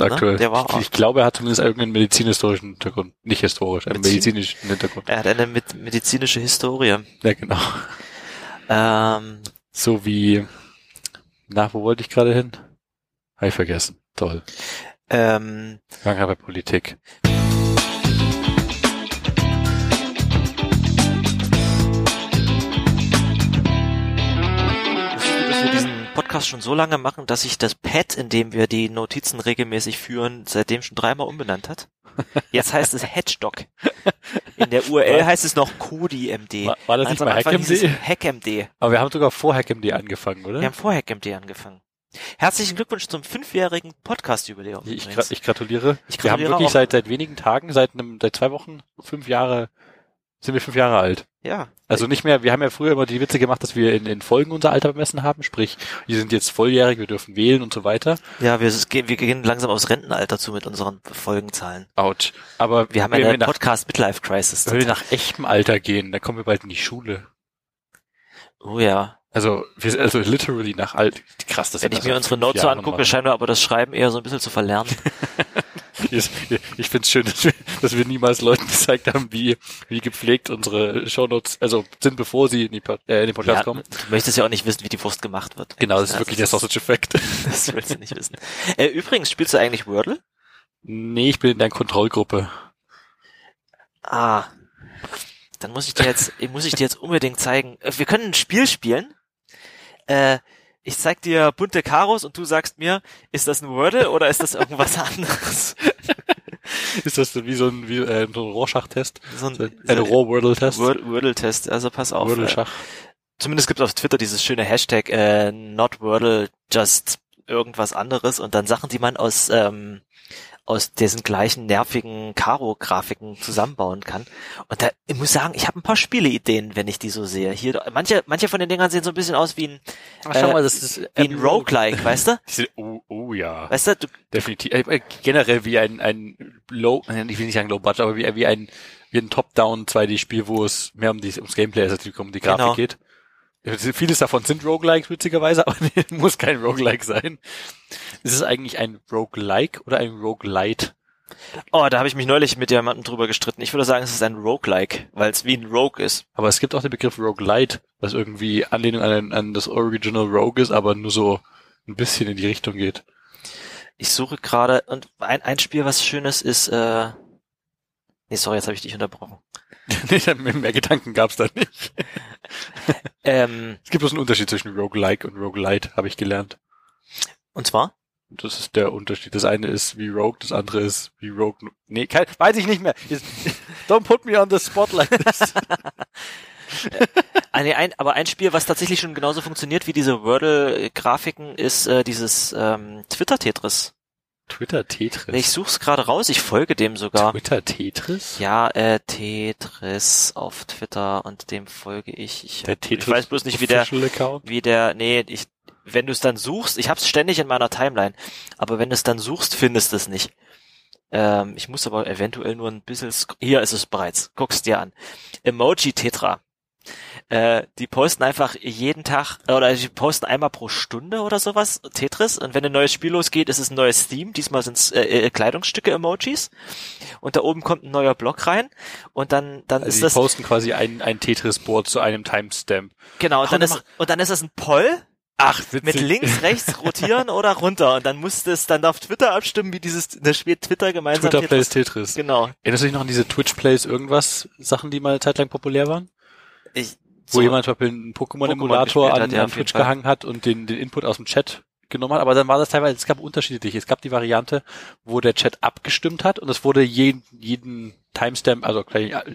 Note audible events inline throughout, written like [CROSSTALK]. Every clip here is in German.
aktuell. Der war ich, ich glaube, er hat zumindest irgendeinen medizinhistorischen Hintergrund. Nicht historisch, einen Medizin? medizinischen Hintergrund. er hat eine mit medizinische Historie. Ja, genau. Ähm, So wie, na, wo wollte ich gerade hin? Habe ich vergessen. Toll. ähm, gerade bei Politik. Podcast schon so lange machen, dass sich das Pad, in dem wir die Notizen regelmäßig führen, seitdem schon dreimal umbenannt hat. Jetzt heißt es Hedgedog. In der URL heißt es noch KodiMD. War, war das nicht Also am mal HackMD? HackMD. Aber wir haben sogar vor HackMD angefangen, oder? Wir haben vor HackMD angefangen. Herzlichen Glückwunsch zum fünfjährigen Podcast-Jubiläum. ich, gra ich gratuliere. Ich wir haben gratuliere wirklich seit, seit wenigen Tagen, seit einem, seit zwei Wochen, fünf Jahre, sind wir fünf Jahre alt. Ja, Also nicht mehr, wir haben ja früher immer die Witze gemacht, dass wir in, in Folgen unser Alter bemessen haben, sprich, wir sind jetzt volljährig, wir dürfen wählen und so weiter. ja, wir, wir gehen langsam aufs Rentenalter zu mit unseren Folgenzahlen. Autsch. Aber Wir haben ja wir eine nach, Podcast-Midlife-Crisis. wenn wir nach echtem Alter gehen, dann kommen wir bald in die Schule. Oh ja. Also, wir sind also literally nach alt. Krass, das Wenn ich mir also unsere Notes so angucke, machen. scheinen wir aber das Schreiben eher so ein bisschen zu verlernen. [LAUGHS] Ich, ich finde es schön, dass wir, dass wir niemals Leuten gezeigt haben, wie, wie gepflegt unsere Shownotes also sind, bevor sie in, die, äh, in den Podcast Ja, kommen. du möchtest ja auch nicht wissen, wie die Wurst gemacht wird. Genau, das ist Ja, wirklich der Sausage-Effekt. [LAUGHS] Das willst du nicht wissen. Äh, übrigens, spielst du eigentlich Wordle? Nee, ich bin in der Kontrollgruppe. Ah. Dann muss ich dir jetzt, [LAUGHS] muss ich dir jetzt unbedingt zeigen. Äh, Wir können ein Spiel spielen. Äh, ich zeig dir bunte Karos und du sagst mir, ist das ein Wordle oder ist das irgendwas [LAUGHS] anderes? Ist das wie so ein, wie, äh, so ein Rorschach-Test? So ein, Ein Rohr-Wordle-Test? Word- Wordle-Test, also pass auf. Äh, Wordle-Schach. zumindest gibt es auf Twitter dieses schöne Hashtag äh, not Wordle, just irgendwas anderes und dann Sachen, die man aus ähm, aus diesen gleichen nervigen Karo-Grafiken zusammenbauen kann. Und da, ich muss sagen, ich habe ein paar Spieleideen, wenn ich die so sehe. Hier, manche, manche von den Dingern sehen so ein bisschen aus wie ein, Ach, schau äh, mal, das ist wie ein Roguelike, weißt du? [LAUGHS] Oh, oh ja. Weißt du, du Definitiv. Äh, generell wie ein, ein Low, äh, ich will nicht sagen Low Budget, aber wie, wie ein, wie ein Top-Down 2D-Spiel, wo es mehr um die, ums Gameplay als um die Grafik Genau. geht. Vieles davon sind Roguelikes, witzigerweise, [LAUGHS] aber muss kein Roguelike sein. Ist es eigentlich ein Roguelike oder ein Roguelite? oh, da habe ich mich neulich mit jemandem drüber gestritten. Ich würde sagen, es ist ein Roguelike, weil es wie ein Rogue ist. Aber es gibt auch den Begriff Roguelite, was irgendwie Anlehnung an, an das Original Rogue ist, aber nur so ein bisschen in die Richtung geht. Ich suche gerade und ein, ein Spiel, was schönes ist, äh, nee, sorry, jetzt habe ich dich unterbrochen. [LAUGHS] Nee, mehr Gedanken gab's da nicht. [LAUGHS] Ähm, Es gibt bloß einen Unterschied zwischen Roguelike und Roguelite, habe ich gelernt. und zwar? Das ist der Unterschied. Das eine ist wie Rogue, das andere ist wie Rogue. Nee, kein, weiß ich nicht mehr. [LAUGHS] Don't put me on the spot like this. Nee, ein, aber ein Spiel, was tatsächlich schon genauso funktioniert wie diese Wordle-Grafiken, ist äh, dieses ähm, Twitter-Tetris. Twitter Tetris. Ich such's gerade raus, ich folge dem sogar. Twitter Tetris? Ja, äh, Tetris auf Twitter und dem folge ich. Ich, Der ich weiß bloß nicht, wie der, Account. wie der, nee, ich, wenn du es dann suchst, ich hab's ständig in meiner Timeline, aber wenn du es dann suchst, findest du es nicht. Ähm, ich muss aber eventuell nur ein bisschen, hier ist es bereits, guck's dir an. Emoji Tetra. Äh, die posten einfach jeden Tag, äh, oder die posten einmal pro Stunde oder sowas, Tetris, und wenn ein neues Spiel losgeht, ist es ein neues Theme, diesmal sind's äh, äh, Kleidungsstücke Emojis, und da oben kommt ein neuer Block rein, und dann, dann Also ist die das, posten quasi ein, ein Tetris-Board zu einem Timestamp. genau, und Ach, dann ist, dann und dann ist das ein Poll, Ach, witzig. mit links, [LAUGHS] rechts rotieren oder runter. Und dann musst du es dann auf Twitter abstimmen, wie dieses, das spielt Twitter gemeinsam. Twitter Plays Tetris. Tetris. Genau. Erinnerst du dich noch an diese Twitch Plays irgendwas Sachen, die mal eine Zeit lang populär waren? Ich, Wo so, jemand zum Beispiel einen Pokémon-Emulator gespielt hat, an, an Twitch gehangen hat und den, den Input aus dem Chat genommen hat, aber dann war das teilweise, es gab unterschiedliche. Es gab die Variante, wo der Chat abgestimmt hat und es wurde jeden, jeden Timestamp, also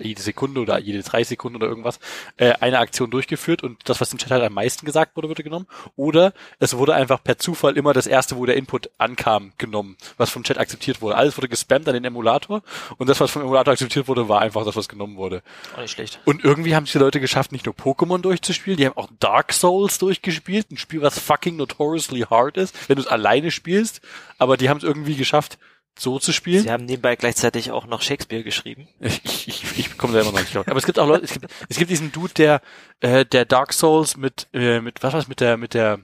jede Sekunde oder jede drei Sekunden oder irgendwas, äh, eine Aktion durchgeführt und das, was im Chat halt am meisten gesagt wurde, wurde genommen. Oder es wurde einfach per Zufall immer das erste, wo der Input ankam, genommen, was vom Chat akzeptiert wurde. Alles wurde gespammt an den Emulator und das, was vom Emulator akzeptiert wurde, war einfach das, was genommen wurde. auch nicht schlecht. Und irgendwie haben es die Leute geschafft, nicht nur Pokémon durchzuspielen, die haben auch Dark Souls durchgespielt, ein Spiel, was fucking notoriously hard ist, wenn du es alleine spielst, aber die haben es irgendwie geschafft, so zu spielen. Sie haben nebenbei gleichzeitig auch noch Shakespeare geschrieben. Ich, ich, ich, komme da immer noch nicht drauf. Aber es gibt auch Leute, es gibt, es gibt diesen Dude, der, äh, der Dark Souls mit, äh, mit, was war's, mit der, mit der,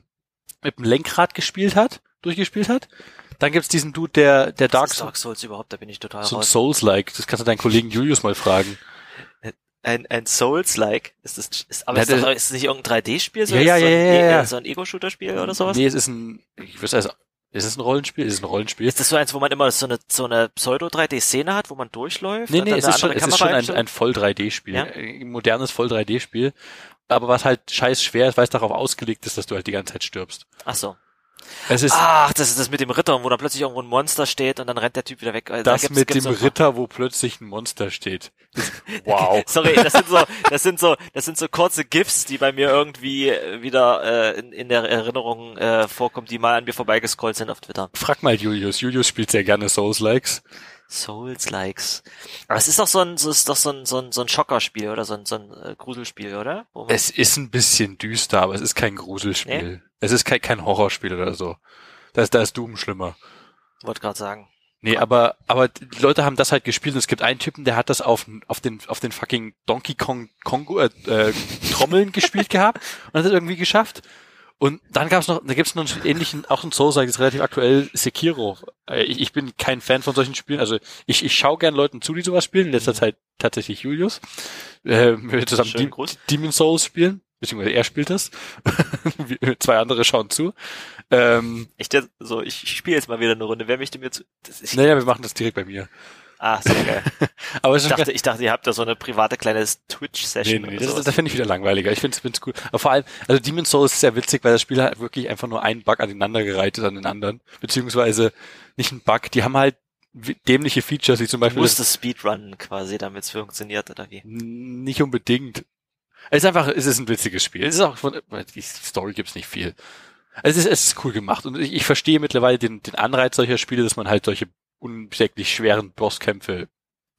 mit dem Lenkrad gespielt hat, durchgespielt hat. Dann gibt's diesen Dude, der, der Dark, ist Dark Souls überhaupt, da bin ich total so ein raus. Souls-like. Das kannst du deinen Kollegen Julius mal fragen. Ein, ein Souls-like? Ist das, ist, aber Ja, ist, der- ist es nicht irgendein 3D-Spiel? So, Ja, ist ja, so ein, ja, ja, ja. So ein Ego-Shooter-Spiel oder sowas? Nee, es ist ein, ich weiß also, ist es ein Rollenspiel? Ist es ein Rollenspiel? Ist das so eins, wo man immer so eine, so eine Pseudo-3D-Szene hat, wo man durchläuft? Nee, nee, es eine ist schon, es ist schon ein, ein voll 3D-Spiel. Ja? Ein modernes voll 3D-Spiel. Aber was halt scheiß schwer ist, weil es darauf ausgelegt ist, dass du halt die ganze Zeit stirbst. Ach so. Es ist Ach, das ist das mit dem Ritter, wo da plötzlich irgendwo ein Monster steht und dann rennt der Typ wieder weg. Also da das gibt's- mit gibt's dem Ritter, wo plötzlich ein Monster steht. [LAUGHS] Wow. [LAUGHS] Sorry, das sind so, das sind so, das sind so kurze GIFs, die bei mir irgendwie äh, wieder äh, in, in der Erinnerung äh, vorkommen, die mal an mir vorbeigescrollt sind auf Twitter. Frag mal Julius. Julius spielt sehr gerne Souls-Likes. Souls-likes. Aber es ist doch so ein, so ist doch so ein, so ein, so ein Schockerspiel oder so ein, so ein äh, Gruselspiel, oder? Es ist ein bisschen düster, aber es ist kein Gruselspiel. Es ist kein, kein Horrorspiel oder so. Da ist, da ist Doom schlimmer. wollte gerade sagen. Nee, aber, aber die Leute haben das halt gespielt und es gibt einen Typen, der hat das auf, auf den, auf den fucking Donkey Kong Kongo, äh, äh, Trommeln gespielt gehabt und hat es irgendwie geschafft. Und dann gab's noch, da gibt's noch einen ähnlichen, auch ein Souls, das ist relativ aktuell, Sekiro. Äh, Ich, ich bin kein Fan von solchen Spielen, also ich, ich schaue gern Leuten zu, die sowas spielen, in letzter Zeit tatsächlich Julius. Äh, wir zusammen Gruß. Demon Souls spielen, beziehungsweise er spielt das. [LAUGHS] Zwei andere schauen zu. Ähm, Ich, so, ich, ich spiele jetzt mal wieder eine Runde. Wer möchte mir zu? Das ist, naja, wir machen das direkt bei mir. Ah, sehr geil. [LAUGHS] Aber Ich dachte, ich dachte, ihr habt da so eine private kleine Twitch-Session. Nee, nee, das, das finde ich wieder langweiliger. Ich finde es cool. Aber vor allem, also Demon's Souls ist sehr witzig, weil das Spiel halt wirklich einfach nur einen Bug aneinandergereiht ist an den anderen. Beziehungsweise nicht ein Bug. Die haben halt dämliche Features, wie zum Du Beispiel musst das, speedrunnen quasi, damit es funktioniert, oder wie? nicht unbedingt. Es ist einfach, es ist ein witziges Spiel. Es ist auch von, die Story gibt's nicht viel. Es ist, es ist cool gemacht. Und ich, ich verstehe mittlerweile den, den Anreiz solcher Spiele, dass man halt solche unsäglich schweren Bosskämpfe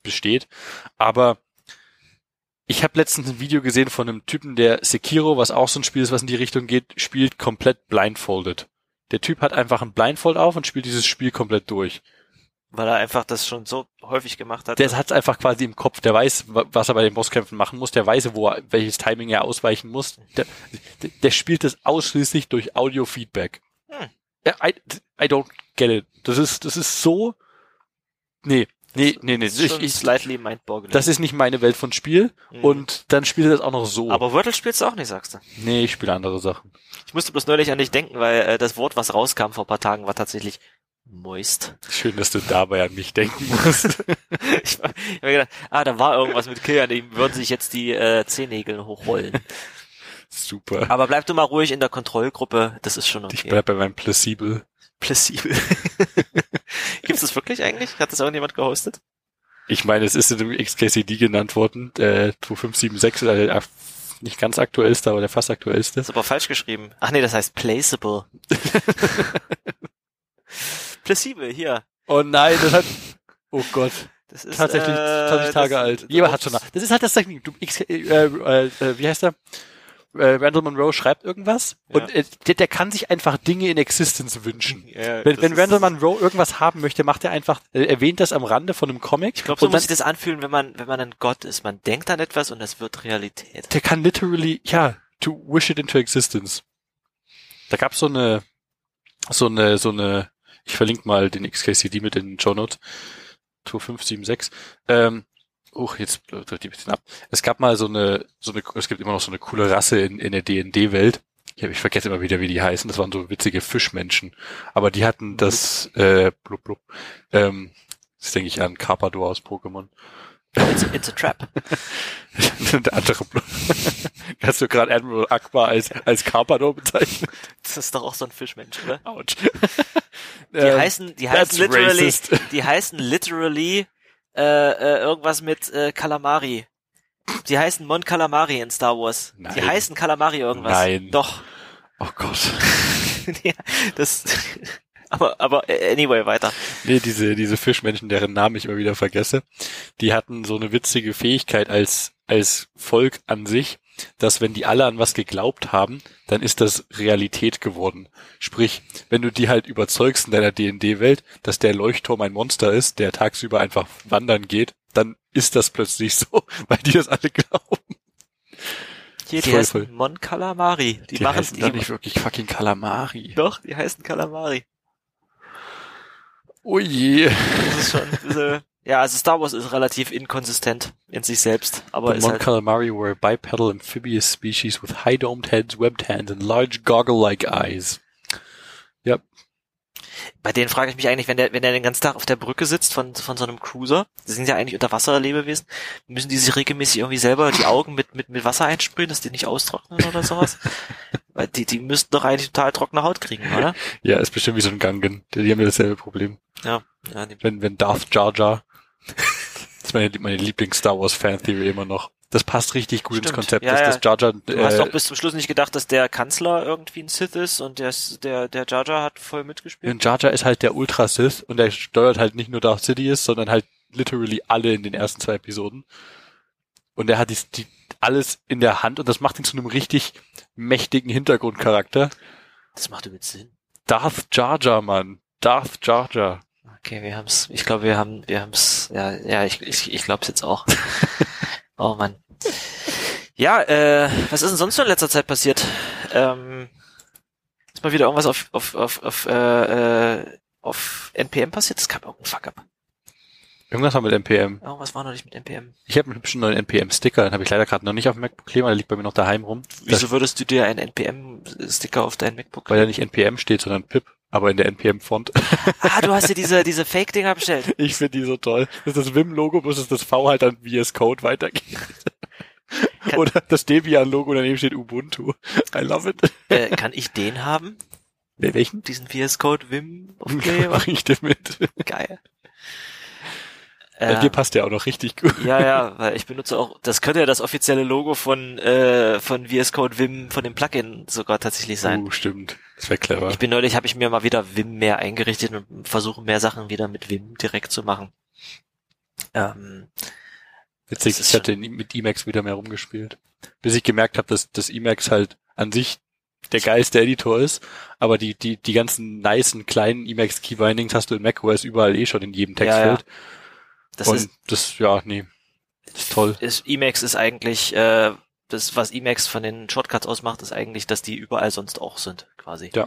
besteht. Aber ich habe letztens ein Video gesehen von einem Typen, der Sekiro, was auch so ein Spiel ist, was in die Richtung geht, spielt komplett blindfolded. Der Typ hat einfach ein Blindfold auf und spielt dieses Spiel komplett durch. Weil er einfach das schon so häufig gemacht hat. Der hat es einfach quasi im Kopf. Der weiß, wa- was er bei den Bosskämpfen machen muss. Der weiß, wo er, welches Timing er ausweichen muss. Der, der, spielt das ausschließlich durch Audio-Feedback. Hm. I, I don't get it. Das ist, das ist so. Nee, nee, nee, nee. Das ist Ich, ich, slightly mindboggling. das ist nicht meine Welt von Spiel. Mhm. Und dann spielt das auch noch so. Aber Wordle spielst du auch nicht, sagst du. nee, ich spiele andere Sachen. Ich musste bloß neulich an dich denken, weil äh, das Wort, was rauskam vor ein paar Tagen, war tatsächlich moist. Schön, dass du dabei an mich denken [LAUGHS] musst. ich habe mir gedacht, ah, da war irgendwas mit Killern, die würden sich jetzt die äh, Zehennägel hochrollen. [LAUGHS] Super. Aber bleib du mal ruhig in der Kontrollgruppe, das ist schon Ich okay. bleib bei meinem Placebo. Plausibel. [LAUGHS] Gibt's das wirklich eigentlich? Hat das irgendjemand gehostet? Ich meine, es ist in dem XKCD genannt worden, äh, 2576, also der nicht ganz aktuellste, aber der fast aktuellste. Das ist aber falsch geschrieben. Ach nee, das heißt placeable. [LAUGHS] Plausibel, hier. Oh nein, das hat, oh Gott, Das ist tatsächlich äh, 20 Tage das, alt. Jemand hat schon nach. Das ist halt das Technik. Du, X, äh, äh, äh, wie heißt er? Äh, Randall Monroe schreibt irgendwas Ja. und äh, der, der kann sich einfach Dinge in Existence wünschen. Ja, Wenn, das wenn Randall Monroe irgendwas haben möchte, macht er einfach, äh, erwähnt das am Rande von einem Comic. Ich glaube, so muss sich das anfühlen, wenn man, wenn man ein Gott ist. Man denkt an etwas und es wird Realität. der kann literally, ja, to wish it into existence. Da gab's so eine, so eine, so eine, ich verlinke mal den XKCD mit in den Show Notes. 2576. Ähm, uh, jetzt drückt die ein bisschen ab. Es gab mal so eine, so eine, es gibt immer noch so eine coole Rasse in, in der D&D-Welt. Ich, ich vergesse immer wieder, wie die heißen. Das waren so witzige Fischmenschen. Aber die hatten das, äh, blub, blub, ähm, das denke ich an Carpador aus Pokémon. It's, it's a trap. [LAUGHS] der andere Blub. Hast [LAUGHS] du gerade Admiral Akbar als, als Carpador bezeichnet? Das ist doch auch so ein Fischmensch, oder? Ouch. Die [LAUGHS] Ähm, heißen, die heißen literally, racist. die heißen literally äh, äh, irgendwas mit äh, Calamari. Die heißen Mon Calamari in Star Wars. Die Nein. heißen Calamari irgendwas. Nein. Doch. Oh Gott. [LAUGHS] ja, das. Aber, aber äh, anyway, weiter. Nee, diese, diese Fischmenschen, deren Namen ich immer wieder vergesse, die hatten so eine witzige Fähigkeit als, als Volk an sich, dass wenn die alle an was geglaubt haben, dann ist das Realität geworden. Sprich, wenn du die halt überzeugst in deiner D&D-Welt, dass der Leuchtturm ein Monster ist, der tagsüber einfach wandern geht, dann ist das plötzlich [LAUGHS] so, weil die das alle glauben. Hier, die Voll, heißen voll. Mon Calamari. Die, Die, machen heißen die, nicht wirklich fucking Kalamari. Doch, die heißen Calamari. Oh je. Das ist schon ein bisschen, ja, also Star Wars ist relativ inkonsistent in sich selbst, aber The ist halt, Calamari were a bipedal amphibious species with high-domed heads, webbed hands, and large goggle-like eyes. bei denen frage ich mich eigentlich, wenn der, wenn der den ganzen Tag auf der Brücke sitzt von, von so einem Cruiser, die sind ja eigentlich Unterwasserlebewesen, müssen die sich regelmäßig irgendwie selber die Augen mit, mit, mit Wasser einsprühen, dass die nicht austrocknen oder sowas? [LAUGHS] Weil die, die müssten doch eigentlich total trockene Haut kriegen, oder? Ja, ist bestimmt wie so ein Gangen. Die, die haben ja dasselbe Problem. Ja, ja Wenn, wenn Darth Jar Jar, [LAUGHS] das ist meine, meine Lieblings-Star Wars-Fan-Theory immer noch. Das passt richtig gut ins Stimmt. Konzept, Ja, dass ja. das Jar Jar, Du hast äh, doch bis zum Schluss nicht gedacht, dass der Kanzler irgendwie ein Sith ist und der, der, der Jar Jar hat voll mitgespielt? Und Jar Jar ist halt der Ultra-Sith und der steuert halt nicht nur Darth Sidious, sondern halt literally alle in den ersten zwei Episoden. Und er hat die, die, alles in der Hand und das macht ihn zu einem richtig mächtigen Hintergrundcharakter. Das macht übelst Sinn. Darth Jar Jar, Mann. Darth Jar Jar. Okay, wir haben's. Ich glaube, wir haben, wir haben's. Ja, ja, ich, ich, ich glaub's jetzt auch. [LAUGHS] oh Mann. Ja, äh, was ist denn sonst so in letzter Zeit passiert? Ähm, ist mal wieder irgendwas auf auf auf auf, äh, äh, auf NPM passiert? Es gab irgendein Fuck-up. Irgendwas war mit NPM. Irgendwas war noch nicht mit NPM. Ich habe einen hübschen neuen NPM-Sticker, den habe ich leider gerade noch nicht auf dem MacBook kleben, der liegt bei mir noch daheim rum. Wieso würdest du dir einen NPM-Sticker auf dein MacBook? Weil da nicht NPM steht, sondern PIP, aber in der NPM-Font. ah, du hast dir [LAUGHS] diese diese Fake-Dinger bestellt. Ich finde die so toll. Das ist das Vim-Logo, bloß dass das V halt an VS Code weitergeht. Kann- Oder das Debian-Logo, daneben steht Ubuntu. I love it. Äh, kann ich den haben? Welchen? Diesen VS Code Vim [LAUGHS] Aufkleber? Mach ich dir mit. Geil. Bei Äh, dir passt der auch noch richtig gut. Ja, ja, weil ich benutze auch, das könnte ja das offizielle Logo von, äh, von VS Code Vim, von dem Plugin sogar tatsächlich sein. Uh, stimmt. Das wäre clever. Ich bin neulich, habe ich mir mal wieder Vim mehr eingerichtet und versuche mehr Sachen wieder mit Vim direkt zu machen. Ähm, Witzig, ich hatte mit Emacs wieder mehr rumgespielt. Bis ich gemerkt habe, dass das Emacs halt an sich der geilste Editor ist, aber die, die, die ganzen nicen kleinen Emacs Keybindings hast du in macOS überall eh schon in jedem Textfeld. Das Und ist, das, ja, nee. Ist toll. ist, Emacs ist eigentlich, äh, das, was Emacs von den Shortcuts ausmacht, ist eigentlich, dass die überall sonst auch sind, quasi. Ja.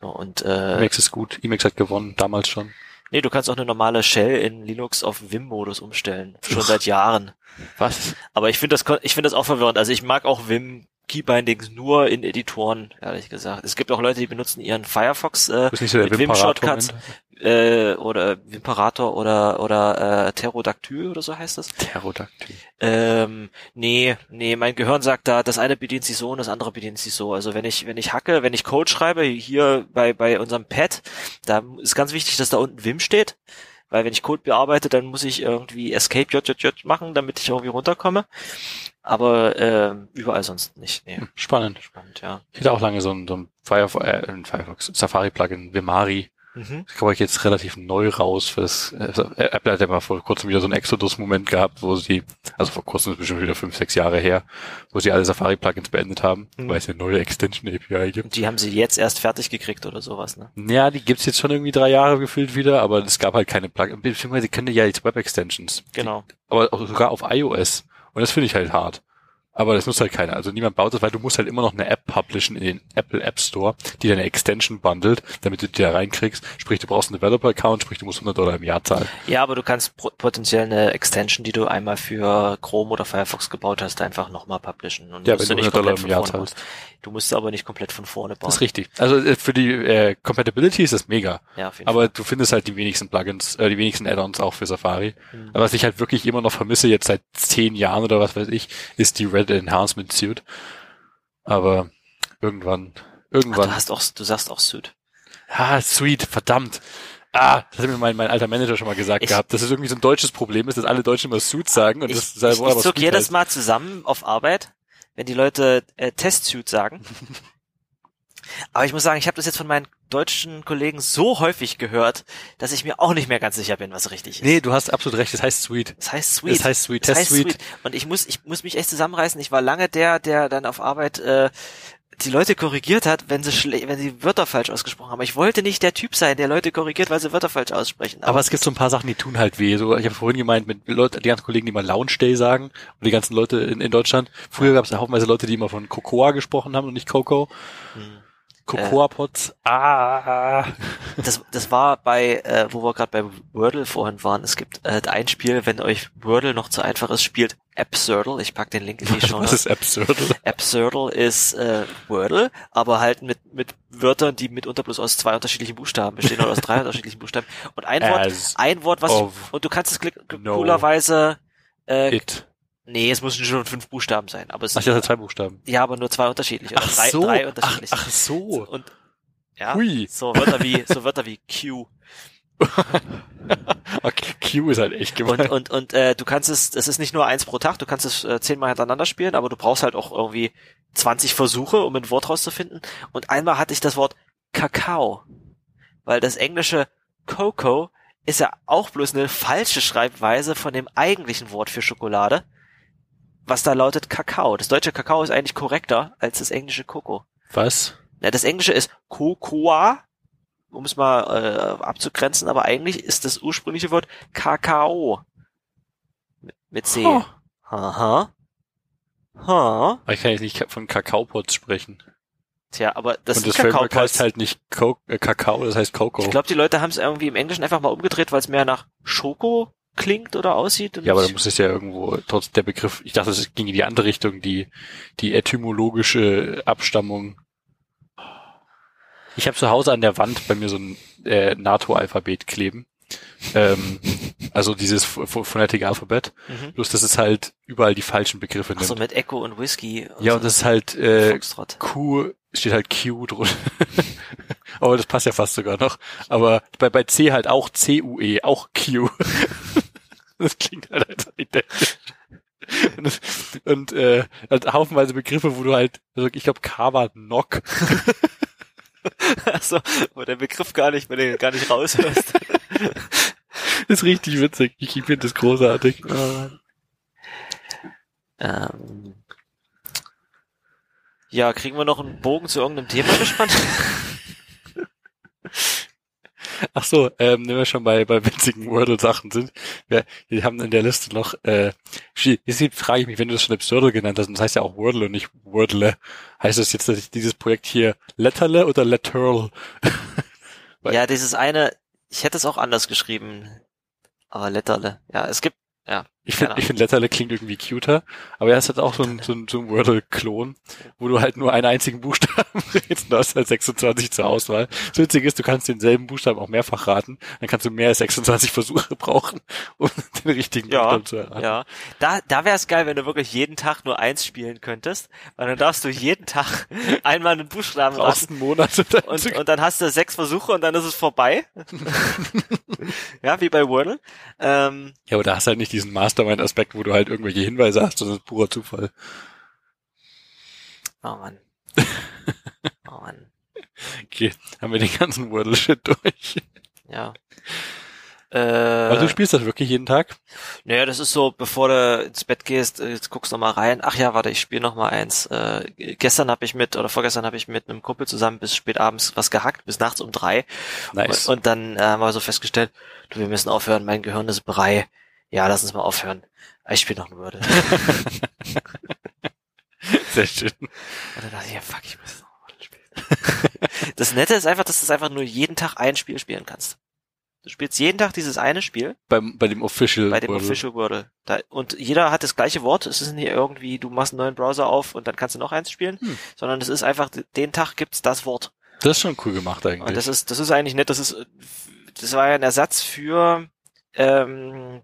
So, und, äh, Emacs ist gut. Emacs hat gewonnen, damals schon. nee, du kannst auch eine normale Shell in Linux auf Vim-Modus umstellen. Schon Ugh. [LAUGHS] seit Jahren. Was? Aber ich finde das, ich finde das auch verwirrend. Also ich mag auch Vim Keybindings nur in Editoren, ehrlich gesagt. Es gibt auch Leute, die benutzen ihren Firefox äh, so mit Vim Wimperator. Shortcuts äh, oder Vimperator oder oder äh, Pterodactyl oder so heißt das. Pterodactyl. Ähm, nee, nee, mein Gehirn sagt da, das eine bedient sich so und das andere bedient sich so. Also wenn ich wenn ich hacke, wenn ich Code schreibe hier bei bei unserem Pad, da ist ganz wichtig, dass da unten Vim steht. Weil wenn ich Code bearbeite, dann muss ich irgendwie Escape JJJ machen, damit ich irgendwie runterkomme. Aber ähm, überall sonst nicht. Nee. Hm, Spannend. Spannend, ja. Ich hatte auch lange so ein, so ein Firefox, äh, Firefox Safari-Plugin, Vimari. Mhm. Das kam ich jetzt relativ neu raus fürs, äh, Apple hat ja mal vor kurzem wieder so einen Exodus-Moment gehabt, wo sie, also vor kurzem ist bestimmt wieder fünf, sechs Jahre her, wo sie alle Safari-Plugins beendet haben, Mhm. weil es eine neue Extension-API gibt. Die haben sie jetzt erst fertig gekriegt oder sowas, ne? Ja, die gibt's jetzt schon irgendwie drei Jahre gefühlt wieder, aber es gab halt keine Plugins, beziehungsweise sie können ja jetzt Web-Extensions. Genau. aber auch sogar auf iOS. Und das finde ich halt hart. Aber das nutzt halt keiner. Also niemand baut das, weil du musst halt immer noch eine App publishen in den Apple App Store, die deine Extension bundelt, damit du die da reinkriegst. Sprich, du brauchst einen Developer-Account, sprich, du musst 100 Dollar im Jahr zahlen. Ja, aber du kannst potenziell eine Extension, die du einmal für Chrome oder Firefox gebaut hast, einfach nochmal publishen. Und Ja, wenn du du nicht 100 Dollar im Jahr zahlst. Du musst aber nicht komplett von vorne bauen. Das ist richtig. Also äh, für die äh, Compatibility ist das mega. Ja, auf jeden Aber du findest halt die wenigsten Plugins, äh, die wenigsten Add-ons auch für Safari. Mhm. Aber was ich halt wirklich immer noch vermisse, jetzt seit zehn Jahren oder was weiß ich, ist die Red Enhancement Suite. Aber irgendwann, Ach, irgendwann. du hast auch, du sagst auch Suit. Ah, sweet, verdammt. Ah, das hat mir mein, mein alter Manager schon mal gesagt Ich- gehabt, dass es irgendwie so ein deutsches Problem ist, dass alle Deutschen immer Suit sagen und Ich, das ich, sei ich, wohl aber zuck Suit jedes heißt. Mal zusammen auf Arbeit, wenn die Leute äh, Testsuit sagen. [LAUGHS] Aber ich muss sagen, ich habe das jetzt von meinen deutschen Kollegen so häufig gehört, dass ich mir auch nicht mehr ganz sicher bin, was richtig ist. Nee, du hast absolut recht, das heißt Sweet. Das heißt Sweet. Das heißt Sweet, Test heißt Sweet. Sweet. Und ich muss, ich muss mich echt zusammenreißen. Ich war lange der, der dann auf Arbeit äh, die Leute korrigiert hat, wenn sie schle wenn sie Wörter falsch ausgesprochen haben. Ich wollte nicht der Typ sein, der Leute korrigiert, weil sie Wörter falsch aussprechen. Aber es gibt so ein paar Sachen, die tun halt weh. So, ich habe vorhin gemeint, mit Leuten, die ganzen Kollegen, die mal Lounge Day sagen, und die ganzen Leute in, in Deutschland. Früher gab es haufenweise Leute, die immer von Cocoa gesprochen haben und nicht Coco. Hm. Cocoa Pots. Ah. Das, das war bei, äh, wo wir gerade bei Wordle vorhin waren. Es gibt äh, ein Spiel, wenn euch Wordle noch zu einfach ist, spielt Absurdle. Ich pack den Link in die Show. [LAUGHS] Was ist absurd? Absurdle ist äh, Wordle, aber halt mit mit Wörtern, die mitunter bloß aus zwei unterschiedlichen Buchstaben bestehen oder aus drei [LAUGHS] unterschiedlichen Buchstaben. Und ein Wort, As ein Wort, was und du kannst es klick- no coolerweise äh, It. Nee, es müssen schon fünf Buchstaben sein, aber es Ach, das hat zwei Buchstaben. ja, aber nur zwei unterschiedliche Ach drei, so. drei Ach, unterschiedliche. ach so. Und ja, Hui. so Wörter wie so Wörter wie Q [LAUGHS] Okay, Q ist halt echt gemein. und und und äh, du kannst es es ist nicht nur eins pro Tag, du kannst es äh, zehnmal hintereinander spielen, aber du brauchst halt auch irgendwie 20 Versuche, um ein Wort rauszufinden und einmal hatte ich das Wort Kakao, weil das englische Cocoa ist ja auch bloß eine falsche Schreibweise von dem eigentlichen Wort für Schokolade, was da lautet Kakao. Das deutsche Kakao ist eigentlich korrekter als das englische Coco. Was? Ja, das Englische ist Cocoa, um es mal äh, abzugrenzen, aber eigentlich ist das ursprüngliche Wort Kakao. Mit, mit C. Oh. Aha. Ha. Ich kann jetzt nicht von Kakaopots sprechen. Tja, aber das Und ist das Framework Kakao. heißt halt nicht äh, Kakao, das heißt Coco. ich glaube, die Leute haben es irgendwie im Englischen einfach mal umgedreht, weil es mehr nach Schoko klingt oder aussieht. Und ja, aber da muss es ja irgendwo, trotz der Begriff, ich dachte, es ging in die andere Richtung, die, die etymologische Abstammung. Ich habe zu Hause an der Wand bei mir so ein äh, NATO-Alphabet kleben. Ähm, also dieses Ph- Ph- Phonetic Alphabet. mhm. Bloß, dass es halt überall die falschen Begriffe Ach so, nimmt. mit Echo und Whisky. Und ja, so. und das ist halt äh, Foxtrot. Q, steht halt Q drunter. [LAUGHS] Aber das passt ja fast sogar noch. Aber bei, bei C halt auch C-U-E, auch Q. [LAUGHS] das klingt halt einfach identisch. Und, das- und äh, halt haufenweise Begriffe, wo du halt, also ich glaube K war Knock. Also, [LAUGHS] wo der Begriff gar nicht, wenn du gar nicht raushörst. Das [LAUGHS] ist richtig witzig. Ich finde das großartig. Ähm, ja, kriegen wir noch einen Bogen zu irgendeinem Thema gespannt? [LAUGHS] Ach so, ähm, wenn wir schon bei, bei witzigen Wordle-Sachen sind. Wir, wir haben in der Liste noch, äh, jetzt frage ich mich, wenn du das schon Absurdle genannt hast, das heißt ja auch Wordle und nicht Wordle, heißt das jetzt, dass ich dieses Projekt hier Letterle oder Letterl? [LAUGHS] Ja, dieses eine, ich hätte es auch anders geschrieben. Aber Letterle. Ja, es gibt. Ich finde, ich finde Letterle klingt irgendwie cuter, aber er ist halt auch so ein, so ein, so ein Wordle-Klon, wo du halt nur einen einzigen Buchstaben [LAUGHS] redest und du hast halt 26 zur Auswahl. Das Witzige ist, du kannst denselben Buchstaben auch mehrfach raten, dann kannst du mehr als 26 Versuche [LAUGHS] brauchen, um den richtigen Ja, Buchstaben zu erraten. Ja, da, da wäre es geil, wenn du wirklich jeden Tag nur eins spielen könntest, weil dann darfst du jeden Tag [LAUGHS] einmal einen Buchstaben raten einen Monat. um dann und, und dann hast du sechs Versuche und dann ist es vorbei. ja, wie bei Wordle. Ähm, ja, aber da hast du halt nicht diesen Mastermind-Aspekt, wo du halt irgendwelche Hinweise hast, das ist purer Zufall. oh Mann. [LAUGHS] Oh Mann. Okay, haben wir den ganzen Wordle-Shit durch. Ja. Also Äh, du spielst das wirklich jeden Tag? naja, das ist so, bevor du ins Bett gehst, äh, jetzt guckst du noch mal rein. Ach ja, warte, ich spiele noch mal eins. Äh, gestern habe ich mit, oder vorgestern habe ich mit einem Kumpel zusammen bis spät abends was gehackt, bis nachts um drei. Nice. Und, und dann äh, haben wir so festgestellt, du, wir müssen aufhören, mein Gehirn ist brei. Ja, lass uns mal aufhören. Ich spiele noch eine Würde. [LAUGHS] Sehr schön. Und dann dachte ich, ja, fuck, ich muss noch eine Würde spielen. [LAUGHS] das Nette ist einfach, dass du einfach nur jeden Tag ein Spiel spielen kannst. Du spielst jeden Tag dieses eine Spiel Beim, bei dem Official bei dem Wordle. Official Wordle. Da, und jeder hat das gleiche Wort. Es ist nicht irgendwie, du machst einen neuen Browser auf und dann kannst du noch eins spielen, Hm. sondern es ist einfach, den Tag gibt's das Wort. Das ist schon cool gemacht eigentlich. Und das ist, das ist eigentlich nett. Das ist, das war ja ein Ersatz für, ähm,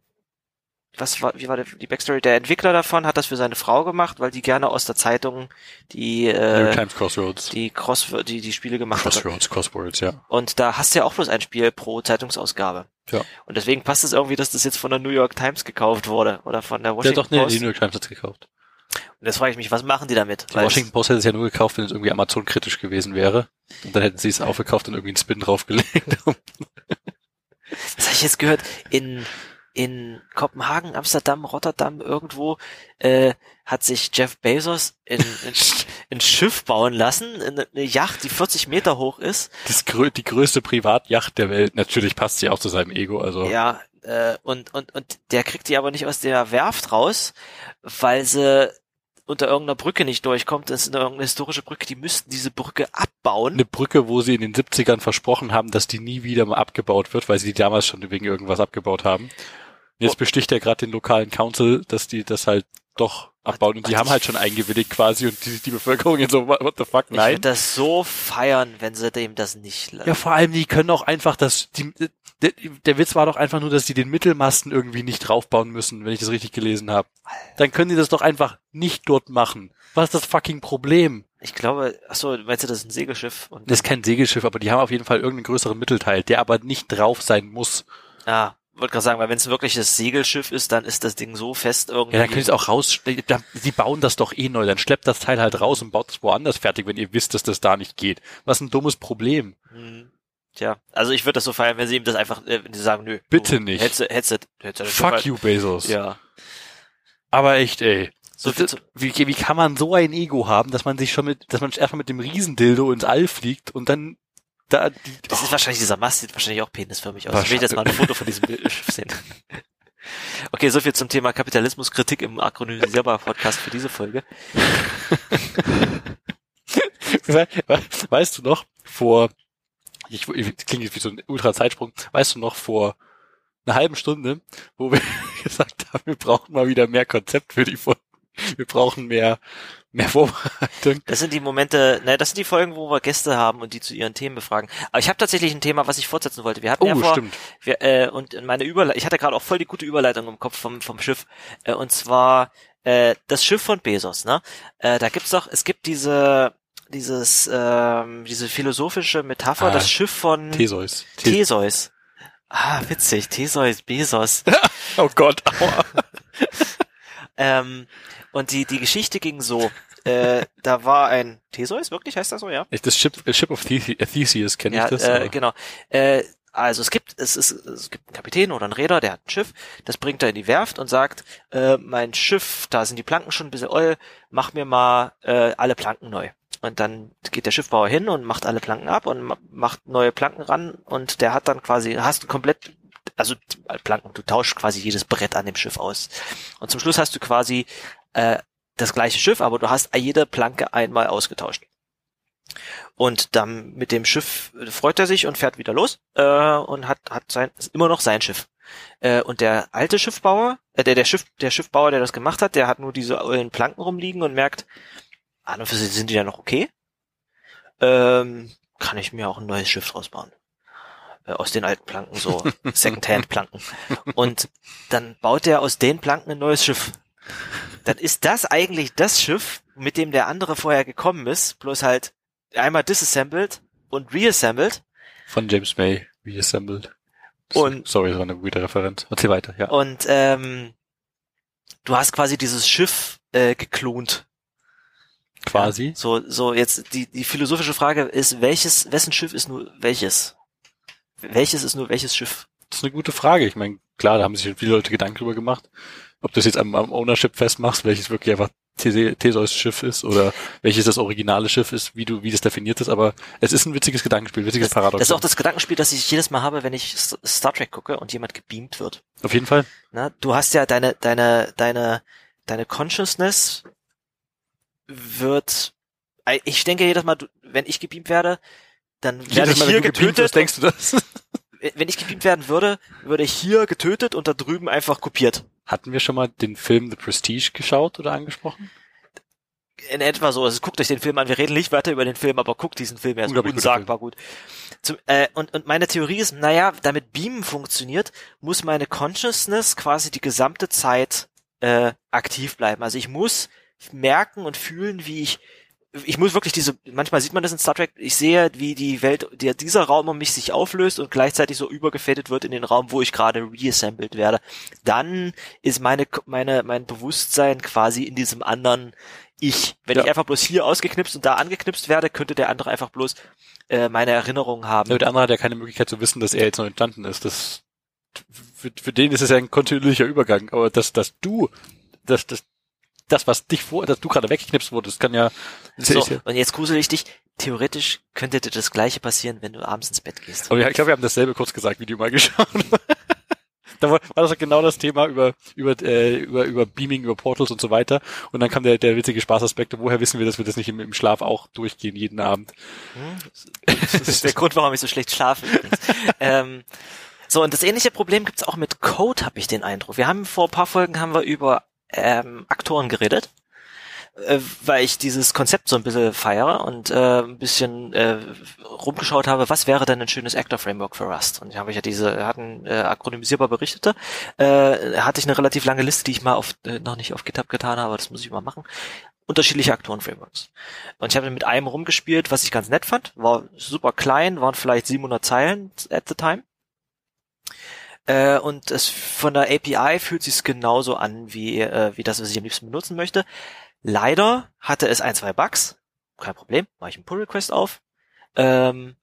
was war, wie war der, die Backstory? Der Entwickler davon hat das für seine Frau gemacht, weil die gerne aus der Zeitung die, New York äh, Times Crossroads. die Cross, die, die Spiele gemacht hat. Crossroads, Crosswords, ja. Und da hast du ja auch bloß ein Spiel pro Zeitungsausgabe. Ja. Und deswegen passt es irgendwie, dass das jetzt von der New York Times gekauft wurde oder von der Washington hat doch, nee, Post. die New York Times hat's gekauft. Und jetzt frage ich mich, was machen die damit? Die Washington Post hätte es ja nur gekauft, wenn es irgendwie Amazon-kritisch gewesen wäre. Und dann hätten sie es aufgekauft und irgendwie einen Spin draufgelegt. [LAUGHS] Was habe ich jetzt gehört? In in Kopenhagen, Amsterdam, Rotterdam irgendwo äh, hat sich Jeff Bezos in, in, [LAUGHS] ein Schiff bauen lassen, eine, eine Yacht, die 40 Meter hoch ist. das grö die größte Privatjacht der Welt. Natürlich passt sie auch zu seinem Ego, also. Ja, äh, und, und, und der kriegt die aber nicht aus der Werft raus, weil sie unter irgendeiner Brücke nicht durchkommt, das ist eine irgendeine historische Brücke, die müssten diese Brücke abbauen. Eine Brücke, wo sie in den 70ern versprochen haben, dass die nie wieder mal abgebaut wird, weil sie die damals schon wegen irgendwas abgebaut haben. Und jetzt Oh. besticht er gerade den lokalen Council, dass die das halt doch abbauen. Und die haben halt schon eingewilligt quasi und die, die Bevölkerung jetzt so, what the fuck, Ich nein. würde das so feiern, wenn sie dem das nicht Ja, vor allem, die können auch einfach das, die, der, der Witz war doch einfach nur, dass die den Mittelmasten irgendwie nicht draufbauen müssen, wenn ich das richtig gelesen habe. Dann können die das doch einfach nicht dort machen. Was ist das fucking Problem? Ich glaube, ach so, meinst du, das ist ein Segelschiff? Und Das ist kein Segelschiff, aber die haben auf jeden Fall irgendeinen größeren Mittelteil, der aber nicht drauf sein muss. ah, wollte gerade sagen, weil wenn es wirklich das Segelschiff ist, dann ist das Ding so fest irgendwie. Ja, dann könnt ihr es auch raus, sie bauen das doch eh neu, dann schleppt das Teil halt raus und baut es woanders fertig, wenn ihr wisst, dass das da nicht geht. Was ein dummes Problem. Hm. Tja, also ich würde das so feiern, wenn sie ihm das einfach, äh, wenn sie sagen, nö. Bitte du, nicht. Hättest, du das Fuck you, Bezos. Ja. Aber echt, ey. So Das- Wie, wie kann man so ein Ego haben, dass man sich schon mit, dass man erstmal mit dem Riesendildo ins All fliegt und dann da die, das ist wahrscheinlich, dieser Mast sieht wahrscheinlich auch penisförmig aus. Ich will jetzt mal ein Foto von diesem Bild- Schiff [LAUGHS] sehen. Okay, so viel zum Thema Kapitalismuskritik im Akronymisierbar Podcast für diese Folge. [LAUGHS] We- we- Weißt du noch, vor, ich, ich klingt jetzt wie so ein Ultra-Zeitsprung, weißt du noch, vor einer halben Stunde, wo wir [LAUGHS] gesagt haben, wir brauchen mal wieder mehr Konzept für die Folge. Wir brauchen mehr, mehr Vorbereitung. Das sind die Momente, ne, das sind die Folgen, wo wir Gäste haben und die zu ihren Themen befragen. Aber ich habe tatsächlich ein Thema, was ich fortsetzen wollte. Wir hatten ja Oh, vor, stimmt. Wir, äh, und meine Überleitung, ich hatte gerade auch voll die gute Überleitung im Kopf vom, vom Schiff. Äh, und zwar äh, das Schiff von Bezos, ne? Äh, da gibt's doch, es gibt diese, dieses, ähm, diese philosophische Metapher, Ah, das Schiff von Theseus. The Theseus. Ah, witzig, Theseus, Bezos. [LAUGHS] oh Gott, aua. [LAUGHS] ähm, und die, die Geschichte ging so. Äh, da war ein Theseus, wirklich heißt das so, ja? Das Ship, Ship of The Theseus kenne ja, ich das. äh, genau. Äh, also es gibt es ist es gibt einen Kapitän oder einen Räder, der hat ein Schiff, das bringt er in die Werft und sagt, äh, mein Schiff, da sind die Planken schon ein bisschen oll, mach mir mal äh, alle Planken neu. Und dann geht der Schiffbauer hin und macht alle Planken ab und ma- macht neue Planken ran und der hat dann quasi, hast du komplett, also Planken, du tauschst quasi jedes Brett an dem Schiff aus. Und zum Schluss hast du quasi äh, das gleiche Schiff, aber du hast jede Planke einmal ausgetauscht. Und dann mit dem Schiff äh, freut er sich und fährt wieder los äh, und hat hat sein ist immer noch sein Schiff. Äh, und der alte Schiffbauer, äh, der der Schiff der Schiffbauer, der das gemacht hat, der hat nur diese Planken rumliegen und merkt, an und für sich sind die ja noch okay. Ähm, kann ich mir auch ein neues Schiff draus bauen. Äh, aus den alten Planken, so [LAUGHS] Secondhand-Planken. Und dann baut er aus den Planken ein neues Schiff. Dann ist das eigentlich das Schiff, mit dem der andere vorher gekommen ist, bloß halt einmal disassembled und reassembled Von James May reassembled. Und- Sorry, das war eine gute Referenz. Erzähl weiter, ja. und ähm, du hast quasi dieses Schiff äh, geklont. Quasi. Ja, so, so jetzt die, die philosophische Frage ist, welches, wessen Schiff ist nur welches? Welches ist nur welches Schiff? Das ist eine gute Frage. Ich meine, klar, da haben sich viele Leute Gedanken drüber gemacht. Ob du es jetzt am, am Ownership festmachst, welches wirklich einfach These- Theseus Schiff ist oder welches das originale Schiff ist, wie du, wie das definiert ist, aber es ist ein witziges Gedankenspiel, witziges Das, Paradox. das ist auch das Gedankenspiel, das ich jedes Mal habe, wenn ich Star Trek gucke und jemand gebeamt wird. Auf jeden Fall. Na, du hast ja deine, deine, deine, deine Consciousness wird, ich denke jedes Mal, wenn ich gebeamt werde, dann werde ich Mal, hier getötet. wirst, denkst du das? wenn ich gebeamt werden würde, würde ich hier getötet und da drüben einfach kopiert. Hatten wir schon mal den Film The Prestige geschaut oder angesprochen? In etwa so. Also guckt euch den Film an. Wir reden nicht weiter über den Film, aber guckt diesen Film. Er ist unsagbar gut. Zum, äh, und, und meine Theorie ist, naja, damit Beamen funktioniert, muss meine Consciousness quasi die gesamte Zeit äh, aktiv bleiben. Also ich muss merken und fühlen, wie ich ich muss wirklich diese, manchmal sieht man das in Star Trek, ich sehe, wie die Welt, der, dieser Raum um mich sich auflöst und gleichzeitig so übergefettet wird in den Raum, wo ich gerade reassembled werde. Dann ist meine, meine, mein Bewusstsein quasi in diesem anderen Ich. Wenn Ja. ich einfach bloß hier ausgeknipst und da angeknipst werde, könnte der andere einfach bloß äh, meine Erinnerungen haben. Ja, der andere hat ja keine Möglichkeit zu wissen, dass er jetzt neu entstanden ist. Das, für, für den ist es ja ein kontinuierlicher Übergang. Aber dass, dass du, dass, das, das, was dich vor, dass du gerade weggeknipst wurdest, kann ja, So, und jetzt grusel ich dich. Theoretisch könnte dir das gleiche passieren, wenn du abends ins Bett gehst. aber ja, ich glaube, wir haben dasselbe kurz gesagt, wie du mal [LAUGHS] geschaut. da war, war das genau das Thema über, über, äh, über, über Beaming, über Portals und so weiter. Und dann kam der, der witzige Spaßaspekt, woher wissen wir, dass wir das nicht im, im Schlaf auch durchgehen, jeden Abend. Hm? Das ist der Grund, warum ich so schlecht schlafe. [LAUGHS] ähm, so, und das ähnliche Problem gibt's auch mit Code, habe ich den Eindruck. Wir haben vor ein paar Folgen haben wir über ähm, Aktoren geredet äh, weil ich dieses Konzept so ein bisschen feiere und äh, ein bisschen äh, rumgeschaut habe, was wäre denn ein schönes Actor-Framework für Rust? Und ich habe ja diese, hatten äh, akronymisierbar berichtete, äh, hatte ich eine relativ lange Liste, die ich mal auf, äh, noch nicht auf GitHub getan habe, das muss ich mal machen unterschiedliche Aktoren-Frameworks. Und ich habe mit einem rumgespielt, was ich ganz nett fand. War super klein, waren vielleicht 700 Zeilen at the time. Äh, und es von der API fühlt sich genauso an wie äh, wie das, was ich am liebsten benutzen möchte. Leider hatte es ein, zwei Bugs. Kein Problem, mache ich einen Pull-Request auf. Ähm,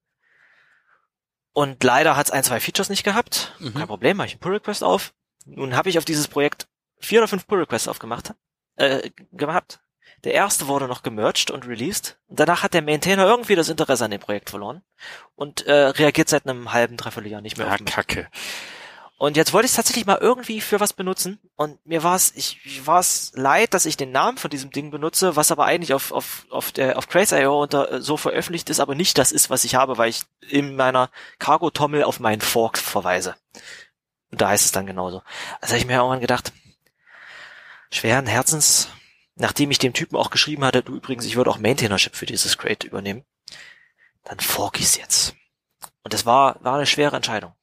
und leider hat es ein, zwei Features nicht gehabt. Mhm. Kein Problem, mache ich einen Pull-Request auf. Nun habe ich auf dieses Projekt vier oder fünf Pull-Requests aufgemacht äh, gehabt. Der erste wurde noch gemerged und released. Danach hat der Maintainer irgendwie das Interesse an dem Projekt verloren und äh, reagiert seit einem halben, dreiviertel Jahr nicht mehr ja, auf mich. Kacke. Und jetzt wollte ich es tatsächlich mal irgendwie für was benutzen. Und mir war es, ich, ich war es leid, dass ich den Namen von diesem Ding benutze, was aber eigentlich auf, auf, auf der, auf Craze.io unter, äh, so veröffentlicht ist, aber nicht das ist, was ich habe, weil ich in meiner Cargo-Tommel auf meinen Fork verweise. Und da heißt es dann genauso. Also habe ich mir irgendwann gedacht, schweren Herzens, nachdem ich dem Typen auch geschrieben hatte, du übrigens, ich würde auch Maintainership für dieses Crate übernehmen, dann fork ich's jetzt. Und das war, war eine schwere Entscheidung.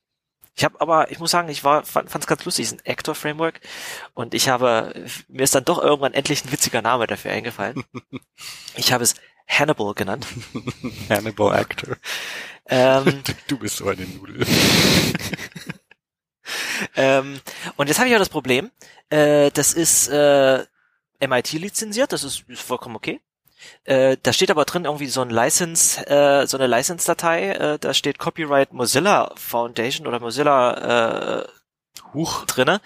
Ich habe aber, ich muss sagen, ich war fand es ganz lustig, es ist ein Actor Framework und ich habe mir ist dann doch irgendwann endlich ein witziger Name dafür eingefallen. [LAUGHS] ich habe es Hannibal genannt. [LAUGHS] Hannibal Actor. Ähm, [LAUGHS] du bist so eine Nudel. ähm, und jetzt habe ich auch das Problem, äh, das ist äh, MIT lizenziert, das ist, ist vollkommen okay. Äh, da steht aber drin irgendwie so ein License, äh, so eine License-Datei, äh, da steht Copyright Mozilla Foundation oder Mozilla äh, Huch drinne.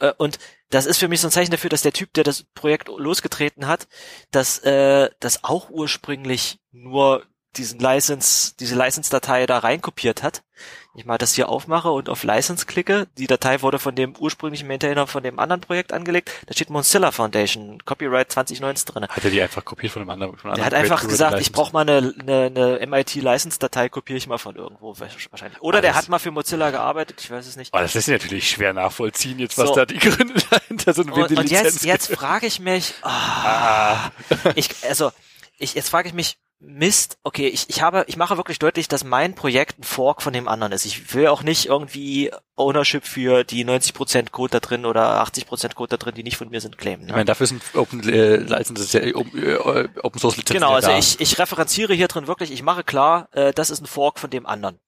Äh, und das ist für mich so ein Zeichen dafür, dass der Typ, der das Projekt losgetreten hat, dass äh, das auch ursprünglich nur diesen License, diese License-Datei da reinkopiert hat. Ich mal das hier aufmache und auf License klicke. Die Datei wurde von dem ursprünglichen Maintainer von dem anderen Projekt angelegt. Da steht Mozilla Foundation, Copyright 2019 drin. Hat er die einfach kopiert von einem anderen? Von einem der anderen hat einfach gesagt, ich brauche mal eine, eine, eine MIT-License-Datei, kopiere ich mal von irgendwo wahrscheinlich. Oder der hat mal für Mozilla gearbeitet, ich weiß es nicht. Oh, das ist natürlich schwer nachvollziehen jetzt, was so. da die Gründe [LAUGHS] dahinter sind. Und, und jetzt, jetzt frage ich mich, oh, ah. ich, also ich, jetzt frage ich mich, Mist, okay, ich, ich habe, ich mache wirklich deutlich, dass mein Projekt ein Fork von dem anderen ist. Ich will auch nicht irgendwie Ownership für die 90% Code da drin oder 80% Code da drin, die nicht von mir sind, claimen. Ne? Ich meine, dafür sind Open äh, Licenses ja Open, äh, Open Source Lizenzen. Genau, also ich, ich referenziere hier drin wirklich, ich mache klar, äh, das ist ein Fork von dem anderen.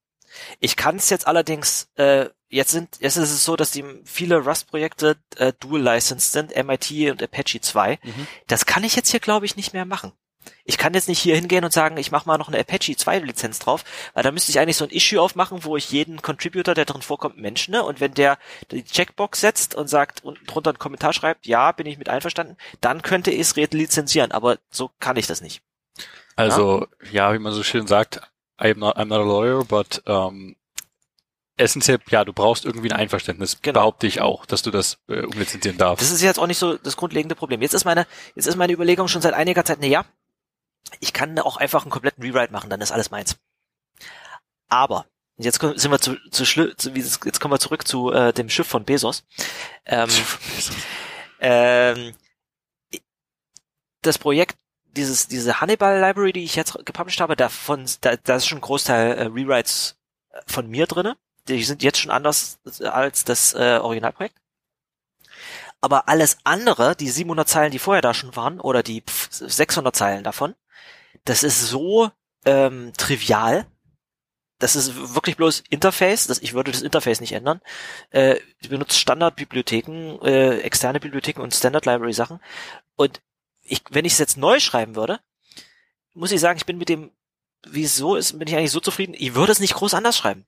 Ich kann es jetzt allerdings, äh, jetzt sind, jetzt ist es so, dass die viele Rust-Projekte äh, dual licensed sind, MIT und Apache 2. Mhm. Das kann ich jetzt hier, glaube ich, nicht mehr machen. Ich kann jetzt nicht hier hingehen und sagen, ich mache mal noch eine Apache 2 Lizenz drauf, weil da müsste ich eigentlich so ein Issue aufmachen, wo ich jeden Contributor, der drin vorkommt, menschne und wenn der die Checkbox setzt und sagt und drunter einen Kommentar schreibt, ja, bin ich mit einverstanden, dann könnte ich es lizenzieren, aber so kann ich das nicht. Also, ja, ja wie man so schön sagt, I'm not, I'm not a lawyer, but um, essentiell, ja, du brauchst irgendwie ein Einverständnis, genau. behaupte ich auch, dass du das äh, umlizenzieren darfst. Das ist jetzt auch nicht so das grundlegende Problem. Jetzt ist meine, jetzt ist meine Überlegung schon seit einiger Zeit, na ja, ich kann auch einfach einen kompletten Rewrite machen, dann ist alles meins. Aber jetzt sind wir zu, zu, zu jetzt kommen wir zurück zu äh, dem Schiff von Bezos. Ähm, ähm, das Projekt, dieses diese Hannibal Library, die ich jetzt gepublished habe, davon da, da ist schon ein Großteil äh, Rewrites äh, von mir drinne. Die sind jetzt schon anders als das äh, Originalprojekt. Aber alles andere, die 700 Zeilen, die vorher da schon waren, oder die 600 Zeilen davon, das ist so ähm, trivial. Das ist wirklich bloß Interface. Das, ich würde das Interface nicht ändern. Äh, ich benutze Standardbibliotheken, äh, externe Bibliotheken und Standard Library Sachen. Und ich, wenn ich es jetzt neu schreiben würde, muss ich sagen, ich bin mit dem wie es so ist, bin ich eigentlich so zufrieden. Ich würde es nicht groß anders schreiben.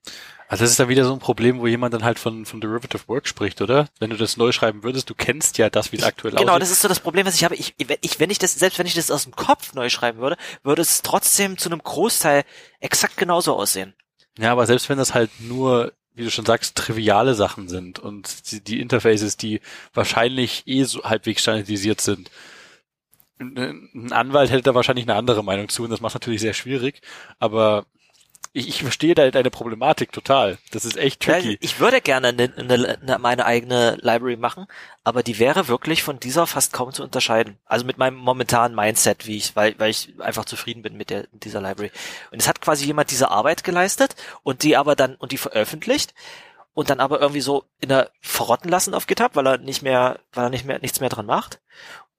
Also das ist dann wieder so ein Problem, wo jemand dann halt von, von Derivative Work spricht, oder? Wenn du das neu schreiben würdest, du kennst ja das, wie es aktuell aussieht. Genau, das ist so das Problem, was ich habe. Ich, ich, wenn ich das, selbst wenn ich das aus dem Kopf neu schreiben würde, würde es trotzdem zu einem Großteil exakt genauso aussehen. Ja, aber selbst wenn das halt nur wie du schon sagst, triviale Sachen sind und die, die Interfaces, die wahrscheinlich eh so halbwegs standardisiert sind. Ein Anwalt hätte da wahrscheinlich eine andere Meinung zu und das macht natürlich sehr schwierig, aber ich, ich verstehe da deine Problematik total. Das ist echt tricky. ich würde gerne eine, eine, eine, meine eigene Library machen, aber die wäre wirklich von dieser fast kaum zu unterscheiden. Also mit meinem momentanen Mindset, wie ich, weil, weil ich einfach zufrieden bin mit der, dieser Library. Und es hat quasi jemand diese Arbeit geleistet und die aber dann, und die veröffentlicht und dann aber irgendwie so in der verrotten lassen auf GitHub, weil er nicht mehr, weil er nicht mehr, nichts mehr dran macht.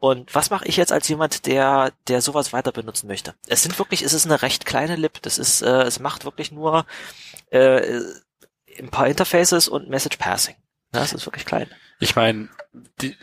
Und was mache ich jetzt als jemand, der, der sowas weiter benutzen möchte? Es sind wirklich, es ist eine recht kleine Lib. Das ist, äh, es macht wirklich nur äh, ein paar Interfaces und Message Passing. Ja, das ist wirklich klein. Ich meine, die,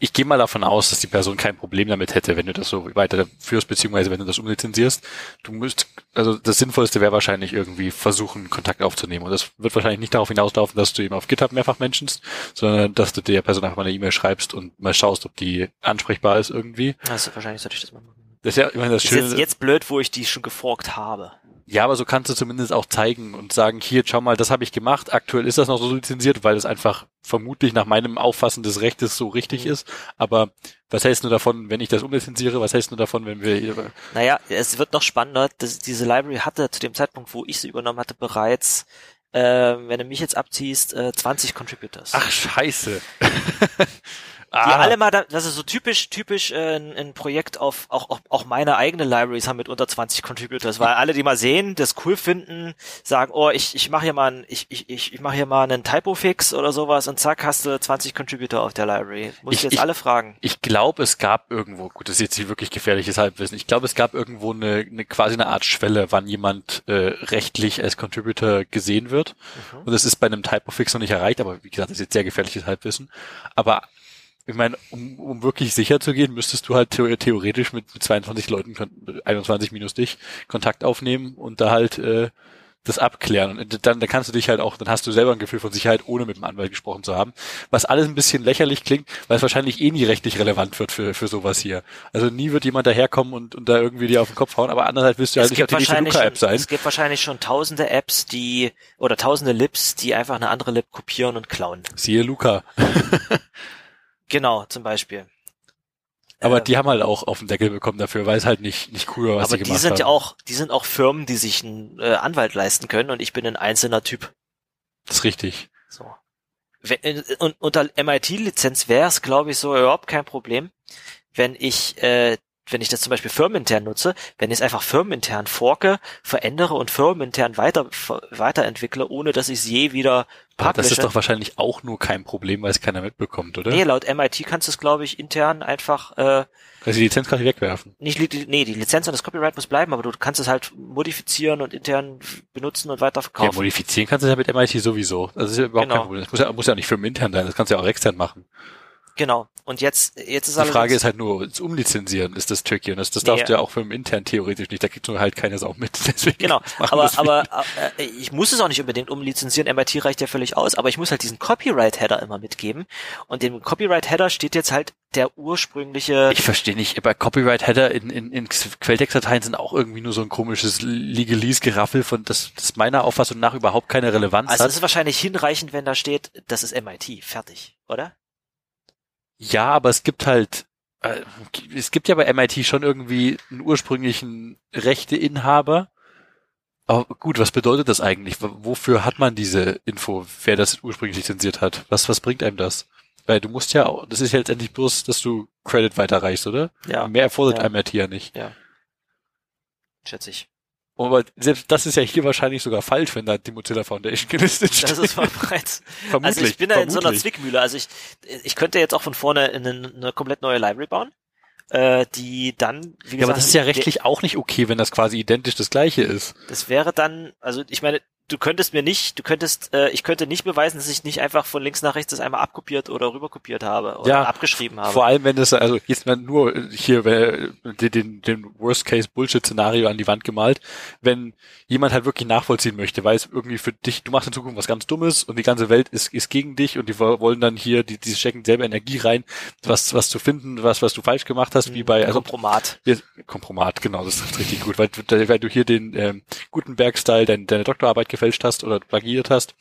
ich gehe mal davon aus, dass die Person kein Problem damit hätte, wenn du das so weiterführst, beziehungsweise wenn du das umlizenzierst. Du musst, also das Sinnvollste wäre wahrscheinlich irgendwie versuchen, Kontakt aufzunehmen. Und das wird wahrscheinlich nicht darauf hinauslaufen, dass du ihm auf GitHub mehrfach mentionst, sondern dass du der Person einfach mal eine E-Mail schreibst und mal schaust, ob die ansprechbar ist irgendwie. Also wahrscheinlich sollte ich das mal machen. Das ist ja, ich meine, das Ist Schöne. jetzt, jetzt blöd, wo ich die schon geforkt habe. Ja, aber so kannst du zumindest auch zeigen und sagen, hier, schau mal, das habe ich gemacht. Aktuell ist das noch so lizenziert, weil es einfach vermutlich nach meinem Auffassen des Rechtes so richtig Mhm. ist. Aber was hältst du davon, wenn ich das umlizenziere? Was hältst du davon, wenn wir... Naja, es wird noch spannender. Das, diese Library hatte zu dem Zeitpunkt, wo ich sie übernommen hatte, bereits, äh, wenn du mich jetzt abziehst, äh, 20 Contributors. Ach, scheiße. [LAUGHS] die Ah, alle mal, da, das ist so typisch, typisch äh, ein, ein Projekt auf, auch, auch, auch meine eigene Libraries haben mit unter 20 Contributors, weil alle, die mal sehen, das cool finden, sagen, oh, ich, ich mache hier mal ein, ich, ich, ich, ich mache hier mal einen Typo-Fix oder sowas und zack, hast du 20 Contributor auf der Library. Muss ich, Ich- jetzt ich- alle fragen. Ich glaube, es gab irgendwo, gut, das ist jetzt nicht wirklich gefährliches Halbwissen, ich glaube, es gab irgendwo eine, eine quasi eine Art Schwelle, wann jemand äh, rechtlich als Contributor gesehen wird. Mhm. Und das ist bei einem Typofix noch nicht erreicht, aber wie gesagt, das ist jetzt sehr gefährliches Halbwissen. Aber ich meine, um, um wirklich sicher zu gehen, müsstest du halt theo theoretisch mit, mit 22 Leuten, kon- 21 minus dich, Kontakt aufnehmen und da halt äh, das abklären. Und dann, dann kannst du dich halt auch, dann hast du selber ein Gefühl von Sicherheit, ohne mit dem Anwalt gesprochen zu haben. Was alles ein bisschen lächerlich klingt, weil es wahrscheinlich eh nie rechtlich relevant wird für, für sowas hier. Also nie wird jemand daherkommen und, und da irgendwie dir auf den Kopf hauen, aber andererseits willst du halt es nicht auf die nächste Luca-App sein. es gibt wahrscheinlich schon tausende Apps, die, oder tausende Libs, die einfach eine andere Lib kopieren und klauen. Siehe Luca. [LAUGHS] Genau, zum Beispiel. Aber Ähm, die haben halt auch auf den Deckel bekommen dafür, weil es halt nicht, nicht cool war, was aber die die gemacht sind haben. ja auch, die sind auch Firmen, die sich einen äh, Anwalt leisten können und ich bin ein einzelner Typ. Das ist richtig. So. Wenn, äh, und unter MIT-Lizenz wäre es, glaube ich, so überhaupt kein Problem, wenn ich, äh, wenn ich das zum Beispiel firmenintern nutze, wenn ich es einfach firmenintern forke, verändere und firmenintern weiter, weiterentwickle, ohne dass ich es je wieder Aber das ist doch wahrscheinlich auch nur kein Problem, weil es keiner mitbekommt, oder? Nee, laut MIT kannst du es, glaube ich, intern einfach äh, Also die Lizenz kann ich wegwerfen. nicht, nee, die Lizenz und das Copyright muss bleiben, aber du kannst es halt modifizieren und intern benutzen und Ja, weiterverkaufen. modifizieren kannst du ja mit MIT sowieso. Das ist ja überhaupt Genau. kein Problem. Das muss ja, muss ja auch nicht firmenintern sein, das kannst du ja auch extern machen. Genau. Und jetzt, jetzt ist Die Frage ist halt nur, das Umlizenzieren ist das tricky und das, das Nee. darfst du ja auch firmenintern theoretisch nicht, da kriegst du halt keine Sau mit. [LAUGHS] Deswegen Genau, aber, aber äh, ich muss es auch nicht unbedingt umlizenzieren, MIT reicht ja völlig aus, aber ich muss halt diesen Copyright-Header immer mitgeben und dem Copyright-Header steht jetzt halt der ursprüngliche, Ich verstehe nicht, bei Copyright-Header in, in, in Quelltextdateien sind auch irgendwie nur so ein komisches Legalese-Geraffel, von das, das meiner Auffassung nach überhaupt keine Relevanz also hat. es ist wahrscheinlich hinreichend, wenn da steht, das ist MIT, fertig, oder? Ja, aber es gibt halt, äh, es gibt ja bei MIT schon irgendwie einen ursprünglichen Rechteinhaber. Aber gut, was bedeutet das eigentlich? Wofür hat man diese Info, wer das ursprünglich lizenziert hat? Was, was bringt einem das? Weil du musst ja, auch, das ist ja letztendlich bloß, dass du Credit weiterreichst, oder? Ja, Mehr erfordert Ja. MIT ja nicht. schätze ich. Aber selbst das ist ja hier wahrscheinlich sogar falsch, wenn da die Mozilla Foundation gelistet steht. Das ist bereits. vermutlich. Also ich bin da in so einer vermutlich. Zwickmühle. Also ich, ich könnte jetzt auch von vorne eine, eine komplett neue Library bauen, äh, die dann, wie gesagt, Ja, aber das ist ja rechtlich auch nicht okay, wenn das quasi identisch das gleiche ist. Das wäre dann, also ich meine, du könntest mir nicht, du könntest, äh, ich könnte nicht beweisen, dass ich nicht einfach von links nach rechts das einmal abkopiert oder rüberkopiert habe oder Ja, abgeschrieben habe. Vor allem, wenn es, also jetzt mal nur hier den, den, Worst-Case-Bullshit-Szenario an die Wand gemalt, wenn jemand halt wirklich nachvollziehen möchte, weil es irgendwie für dich, du machst in Zukunft was ganz Dummes und die ganze Welt ist, ist gegen dich und die wo- wollen dann hier, die, die stecken selber Energie rein, was, was zu finden, was, was du falsch gemacht hast, wie bei, also Kompromat. wir- Kompromat, genau, das trifft richtig gut, weil, du- weil du hier den ähm, Gutenberg-Style, dein, deine Doktorarbeit gefälscht hast oder plagiert hast.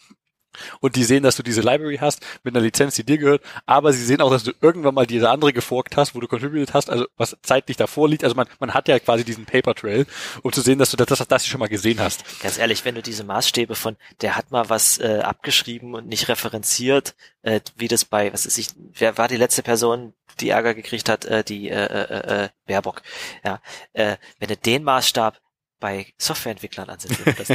Und die sehen, dass du diese Library hast mit einer Lizenz, die dir gehört, aber sie sehen auch, dass du irgendwann mal diese andere geforkt hast, wo du contributed hast, also was zeitlich davor liegt. Also man, man hat ja quasi diesen Paper Trail, um zu sehen, dass du das, das, das schon mal gesehen hast. Ganz ehrlich, wenn du diese Maßstäbe von, der hat mal was äh, abgeschrieben und nicht referenziert, äh, wie das bei, was ist ich, wer war die letzte Person, die Ärger gekriegt hat, äh, die äh, äh, äh, Baerbock. Ja, äh, wenn du den Maßstab bei Softwareentwicklern ansetzen würdest,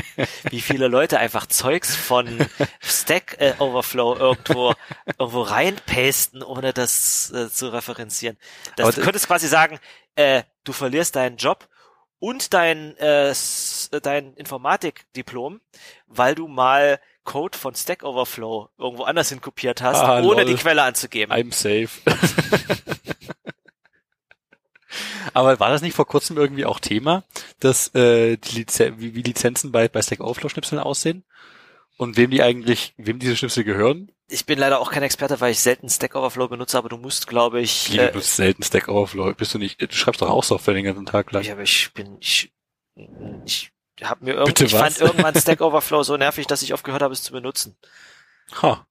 wie viele Leute einfach Zeugs von Stack äh, Overflow irgendwo irgendwo reinpasten, ohne das äh, zu referenzieren. Das, Aber du könntest quasi sagen, äh, du verlierst deinen Job und dein äh, s- dein Informatikdiplom, weil du mal Code von Stack Overflow irgendwo anders hin kopiert hast, Ah, ohne lol. die Quelle anzugeben. I'm safe. [LAUGHS] Aber war das nicht vor kurzem irgendwie auch Thema, dass äh, die Lizen wie, wie Lizenzen bei, bei Stack Overflow Schnipseln aussehen? Und wem die eigentlich, wem diese Schnipsel gehören? Ich bin leider auch kein Experte, weil ich selten Stack Overflow benutze, aber du musst, glaube ich, Die äh, benutzt selten Stack Overflow. Bist du nicht, du schreibst doch auch Software den ganzen Tag lang. ich, aber ich bin, ich, ich hab mir irgend, Bitte ich fand irgendwann Stack [LAUGHS] Overflow so nervig, dass ich aufgehört habe, es zu benutzen. Ha,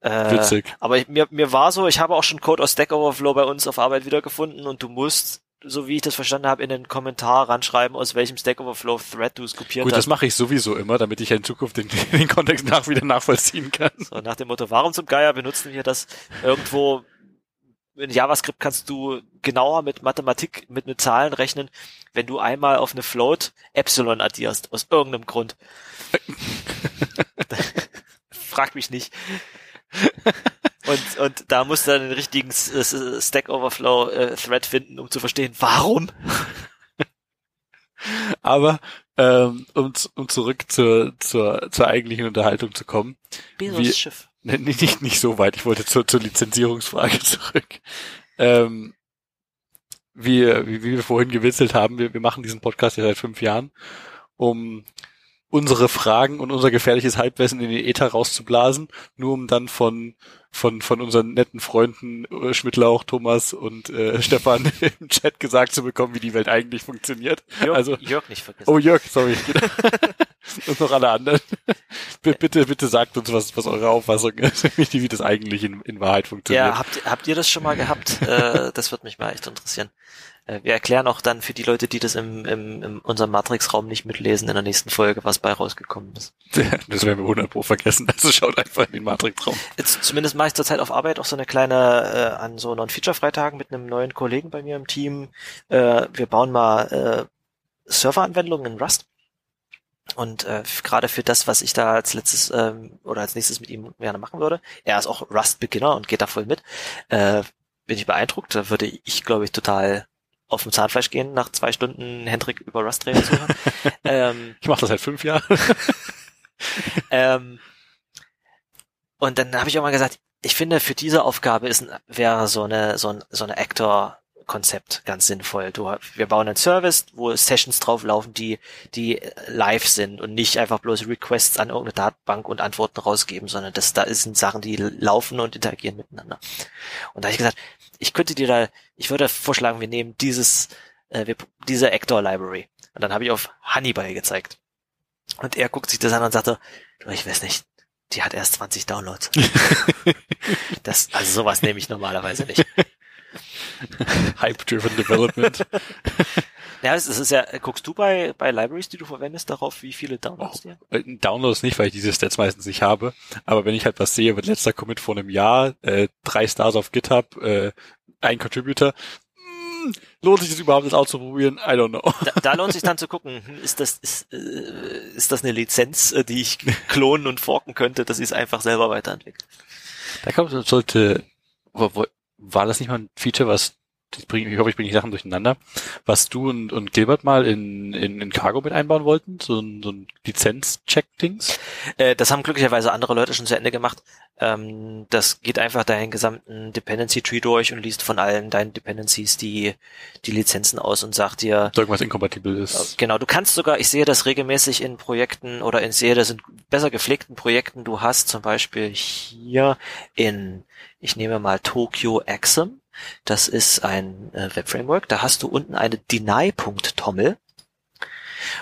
Äh, witzig. aber ich, mir, mir war so, ich habe auch schon Code aus Stack Overflow bei uns auf Arbeit wiedergefunden und du musst, so wie ich das verstanden habe, in den Kommentar ranschreiben, aus welchem Stack Overflow Thread du es kopiert Gut, das hast. mache ich sowieso immer, damit ich ja in Zukunft den, [LAUGHS] den Kontext nach wieder nachvollziehen kann. So nach dem Motto, warum zum Geier benutzen wir das irgendwo in JavaScript kannst du genauer mit Mathematik, mit, mit Zahlen rechnen, wenn du einmal auf eine Float Epsilon addierst, aus irgendeinem Grund. [LAUGHS] [LAUGHS] Frag mich nicht. Und, und da musst du dann den richtigen Stack Overflow äh, Thread finden, um zu verstehen, warum. Aber ähm, um, um zurück zur, zur, zur eigentlichen Unterhaltung zu kommen, Bezos Schiff. [LAUGHS] Nee, nicht, nicht, nicht so weit. Ich wollte zur, zur Lizenzierungsfrage [LAUGHS] zurück. Ähm, wie, wie, wie wir vorhin gewitzelt haben, wir, wir machen diesen Podcast ja seit fünf Jahren, um unsere Fragen und unser gefährliches Halbwissen in den Äther rauszublasen, nur um dann von, von, von unseren netten Freunden äh, Schmidtlauch, Thomas und äh, [LAUGHS] Stefan im Chat gesagt zu bekommen, wie die Welt eigentlich funktioniert. Jörg, Also- Jörg nicht vergessen. Oh Jörg, sorry. [LAUGHS] und noch alle anderen. B- Bitte, bitte sagt uns, was, was eure Auffassung ist, [LAUGHS] wie, wie das eigentlich in, in Wahrheit funktioniert. Ja, habt, habt ihr das schon mal gehabt? äh, das wird mich mal echt interessieren. Äh, wir erklären auch dann für die Leute, die das im, im, in unserem Matrix-Raum nicht mitlesen, in der nächsten Folge, was bei rausgekommen ist. [LAUGHS] Das werden wir 100 pro vergessen. Also schaut einfach in den Matrix-Raum. Jetzt, zumindest mache ich zurzeit auf Arbeit auch so eine kleine, äh, an so Non-Feature-Freitagen mit einem neuen Kollegen bei mir im Team. Äh, wir bauen mal äh, Serveranwendungen in Rust. Und äh, gerade für das, was ich da als letztes ähm, oder als nächstes mit ihm gerne machen würde, er ist auch Rust-Beginner und geht da voll mit, äh, bin ich beeindruckt. Da würde ich, glaube ich, total auf dem Zahnfleisch gehen, nach zwei Stunden Hendrik über Rust reden zu hören. [LAUGHS] ähm, Ich mache das seit fünf Jahren. [LAUGHS] ähm, und dann habe ich auch mal gesagt, ich finde, für diese Aufgabe ist wäre so eine, so ein, so eine Actor-Konzept ganz sinnvoll. Du, wir bauen einen Service, wo Sessions drauflaufen, die, die live sind und nicht einfach bloß Requests an irgendeine Datenbank und Antworten rausgeben, sondern das, da sind Sachen, die laufen und interagieren miteinander. Und da habe ich gesagt, ich könnte dir da, ich würde vorschlagen, wir nehmen dieses, äh, wir, diese Actor Library. Und dann habe ich auf Hannibal gezeigt. Und er guckt sich das an und sagte, du, ich weiß nicht, die hat erst 20 Downloads. [LAUGHS] das, also sowas nehme ich normalerweise nicht. [LAUGHS] Hype-driven Development. [LAUGHS] Ja, es ist ja, guckst du bei, bei Libraries, die du verwendest, darauf, wie viele Downloads haben? Äh, Downloads nicht, weil ich diese Stats meistens nicht habe. Aber wenn ich halt was sehe, wird letzter Commit vor einem Jahr, äh, drei Stars auf GitHub, äh, ein Contributor, hm, lohnt sich das überhaupt, das auszuprobieren? I don't know. Da, da lohnt sich dann zu gucken, hm, ist das, ist, äh, ist das eine Lizenz, äh, die ich klonen und forken könnte, dass ich es einfach selber weiterentwickle? Da kommt, sollte, wo- wo- war das nicht mal ein Feature, was, ich, bring, ich hoffe, ich bringe die Sachen durcheinander, was du und, und Gilbert mal in, in, in Cargo mit einbauen wollten? So ein, so ein Lizenz-Check-Dings? Äh, das haben glücklicherweise andere Leute schon zu Ende gemacht. Ähm, das geht einfach deinen gesamten Dependency Tree durch und liest von allen deinen Dependencies die, die Lizenzen aus und sagt dir, Dass irgendwas inkompatibel ist. Genau, du kannst sogar, ich sehe das regelmäßig in Projekten oder ich sehe das in besser gepflegten Projekten. Du hast zum Beispiel hier in, ich nehme mal Tokyo Axum. Das ist ein äh, Webframework. Da hast du unten eine Deny-Punkt-Tommel.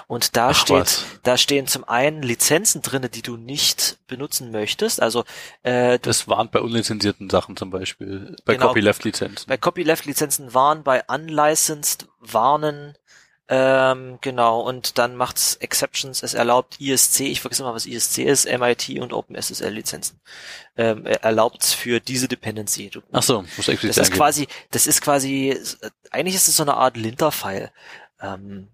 Und da Ach, steht, was. da stehen zum einen Lizenzen drinne, die du nicht benutzen möchtest. Also äh, Das warnt bei unlizenzierten Sachen zum Beispiel. Bei Genau. Copyleft-Lizenzen. bei Copyleft-Lizenzen warnen, bei Unlicensed warnen, ähm, genau, und dann macht's Exceptions, es erlaubt ISC, ich vergesse immer, was ISC ist, MIT und OpenSSL-Lizenzen. Ähm, erlaubt's für diese Dependency. Du, Ach so, muss explizit das ist eingeben. quasi, das ist quasi, eigentlich ist es so eine Art Linter-File. Ähm,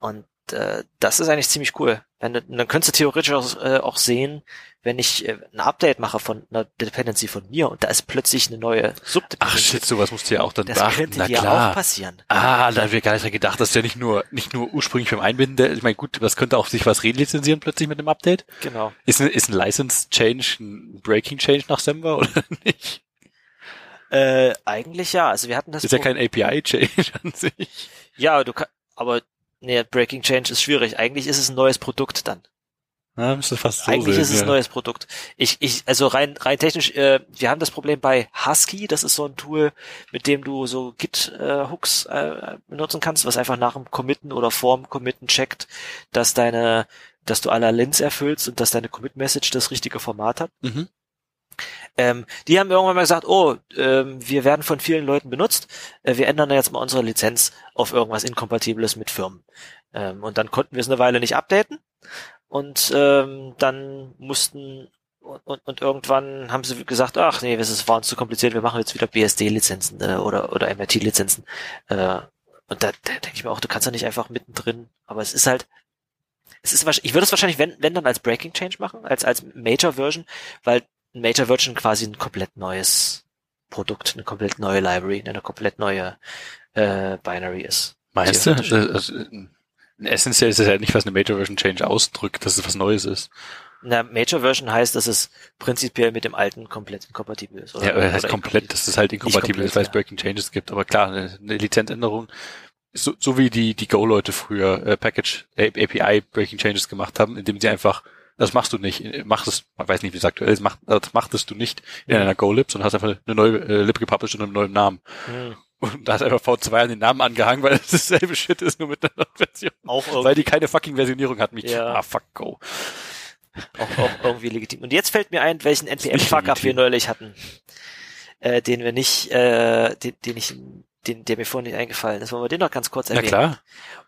und äh, das ist eigentlich ziemlich cool. Wenn dann könntest du theoretisch auch, äh, auch sehen, wenn ich äh, ein Update mache von einer Dependency von mir und da ist plötzlich eine neue Ach Subdependency. shit, sowas musst du ja auch dann das beachten. könnte Na dir klar. auch passieren. Ah, da haben wir gar nicht gedacht, dass der nicht nur, nicht nur ursprünglich beim Einbinden, der, ich meine, gut, das könnte auch sich was relizenzieren plötzlich mit dem Update. Genau. Ist ein, ist ein License Change ein Breaking Change nach Semver oder [LAUGHS] nicht? Äh, eigentlich ja. Also wir hatten das. ist ja kein API Change an sich. Ja, du kann, aber nee, Breaking Change ist schwierig. Eigentlich ist es ein neues Produkt dann. Ja, müsste fast so Eigentlich sehen, ist es ja. ein neues Produkt. Ich, ich, also rein, rein technisch, äh, wir haben das Problem bei Husky, das ist so ein Tool, mit dem du so Git-Hooks äh, benutzen kannst, was einfach nach dem Committen oder vorm Committen checkt, dass deine, dass du alle Lins erfüllst und dass deine Commit-Message das richtige Format hat. Mhm. Ähm, die haben irgendwann mal gesagt, oh, ähm, wir werden von vielen Leuten benutzt, äh, wir ändern jetzt mal unsere Lizenz auf irgendwas Inkompatibles mit Firmen. Ähm, und dann konnten wir es eine Weile nicht updaten und ähm, dann mussten und, und, und irgendwann haben sie gesagt, ach nee, es war uns zu kompliziert, wir machen jetzt wieder BSD-Lizenzen äh, oder, oder MRT-Lizenzen. Äh, und da, da denke ich mir auch, du kannst ja nicht einfach mittendrin, aber es ist halt, es ist ich würde es wahrscheinlich, wenn, wenn dann als Breaking Change machen, als, als Major Version, weil ein Major Version quasi ein komplett neues Produkt, eine komplett neue Library, eine komplett neue äh, Binary ist. Meinst du? Also, essentiell ist es ja nicht, was eine Major Version Change ausdrückt, dass es was Neues ist. Na, Major Version heißt, dass es prinzipiell mit dem alten komplett inkompatibel ist. Oder, Ja, aber das heißt komplett, dass es halt inkompatibel ist, weil es komplett, Breaking Changes gibt. Aber klar, eine, eine Lizenzänderung, so, so wie die, die Go-Leute früher äh, Package, äh, API Breaking Changes gemacht haben, indem sie einfach, das machst du nicht, äh, mach das, man weiß nicht, wie es aktuell ist, mach, das machtest du nicht in Mhm. einer Go-Lib, sondern hast einfach eine neue äh, Lib gepublished unter einem neuen Namen. Hm. Und da hast einfach V2 an den Namen angehangen, weil [LAUGHS] es dasselbe Shit ist, nur mit einer anderen Version. Auch, Weil irgendwie, die keine fucking Versionierung hat. Mich, Ja. ah, fuck, go. auch, auch irgendwie legitim. Und jetzt fällt mir ein, welchen NPM-Fuck-up wir neulich hatten. Äh, den wir nicht, äh, den, den ich, den, der mir vorhin nicht eingefallen ist. Wollen wir den noch ganz kurz Na erwähnen? klar.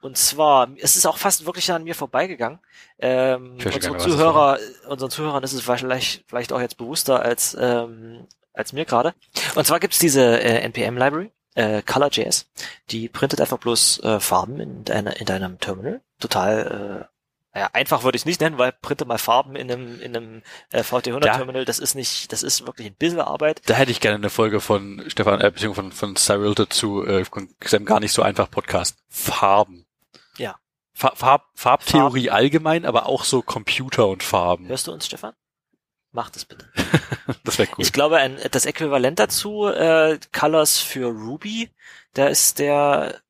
Und zwar, es ist auch fast wirklich an mir vorbeigegangen. Ähm, unseren Zuhörer, unseren Zuhörern ist es vielleicht, vielleicht auch jetzt bewusster als, ähm, als mir gerade. Und zwar gibt's diese äh, NPM-Library, äh, Color.js, die printet einfach bloß äh, Farben in, deiner, in deinem Terminal. Total, äh, naja, einfach würde ich es nicht nennen, weil printe mal Farben in einem, in einem äh, VT100-Terminal, das ist nicht, das ist wirklich ein bisschen Arbeit. Da hätte ich gerne eine Folge von Stefan, äh, beziehungsweise von, von Cyril dazu, äh, von seinem gar nicht so einfach Podcast. Farben. Ja. Fa Farb, Farbtheorie allgemein, aber auch so Computer und Farben. Hörst du uns, Stefan? Mach das bitte. [LAUGHS] Das wäre cool. Ich glaube, ein, das Äquivalent dazu, äh, Colors für Ruby, da ist der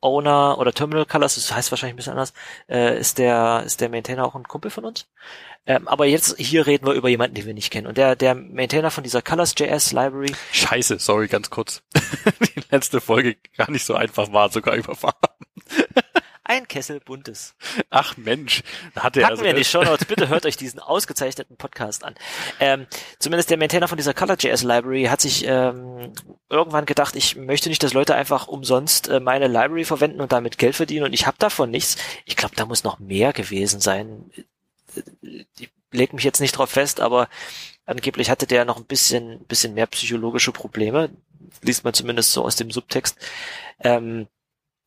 Owner oder Terminal Colors, das heißt wahrscheinlich ein bisschen anders, äh, ist der ist der Maintainer auch ein Kumpel von uns. Ähm, aber jetzt hier reden wir über jemanden, den wir nicht kennen. Und der der Maintainer von dieser Colors.js Library, Scheiße, sorry, ganz kurz. [LAUGHS] Die letzte Folge gar nicht so einfach war, sogar über Farben. Ein Kessel buntes. Ach Mensch, da hatte er Packen wir in die Show Notes. Bitte hört euch diesen ausgezeichneten Podcast an. Ähm, zumindest der Maintainer von dieser Color.js Library hat sich ähm, irgendwann gedacht, ich möchte nicht, dass Leute einfach umsonst äh, meine Library verwenden und damit Geld verdienen und ich habe davon nichts. Ich glaube, da muss noch mehr gewesen sein. Ich leg mich jetzt nicht drauf fest, aber angeblich hatte der noch ein bisschen, bisschen mehr psychologische Probleme. Liest man zumindest so aus dem Subtext. Ähm,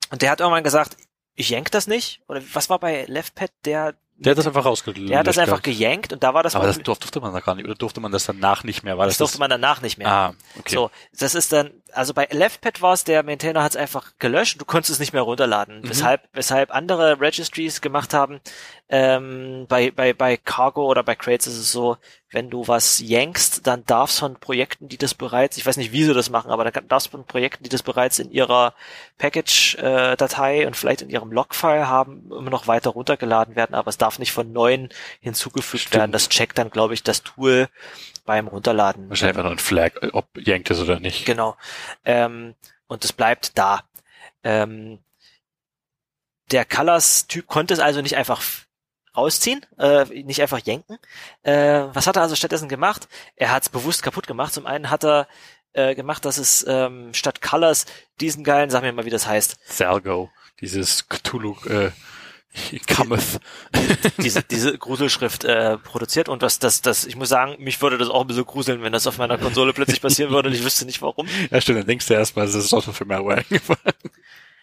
und der hat irgendwann gesagt, ich yank das nicht. Oder was war bei LeftPad der Der hat das einfach rausgelöscht. der hat das einfach geyankt und da war das Aber das durfte man da gar nicht, oder durfte man das danach nicht mehr? War das das, durfte man danach nicht mehr. Ah, okay. So, das ist dann, also bei LeftPad war es, der Maintainer hat es einfach gelöscht, du konntest es nicht mehr runterladen. Mhm. Weshalb, weshalb andere Registries gemacht haben, ähm, bei, bei, bei Cargo oder bei Crates ist es so, wenn du was yankst, dann darfst von Projekten, die das bereits, ich weiß nicht, wie sie das machen, aber dann darfst von Projekten, die das bereits in ihrer Package-Datei und vielleicht in ihrem Log-File haben, immer noch weiter runtergeladen werden, aber es darf nicht von neuen hinzugefügt Stimmt. werden. Das checkt dann, glaube ich, das Tool beim Runterladen. Wahrscheinlich einfach nur ein Flag, äh, ob yankt es oder nicht. Genau. Ähm, und es bleibt da. Ähm, der Colors-Typ konnte es also nicht einfach rausziehen, äh, nicht einfach jenken. Äh, was hat er also stattdessen gemacht? Er hat es bewusst kaputt gemacht. Zum einen hat er äh, gemacht, dass es ähm, statt Colors diesen geilen, sag mir mal, wie das heißt. Sergo, dieses Cthulhu, äh, Cometh. diese, diese Gruselschrift äh, produziert und das, das, das, ich muss sagen, mich würde das auch ein bisschen gruseln, wenn das auf meiner Konsole plötzlich passieren würde und ich wüsste nicht warum. Ja, stimmt, dann denkst du erstmal, das ist auch für Malware eingefallen.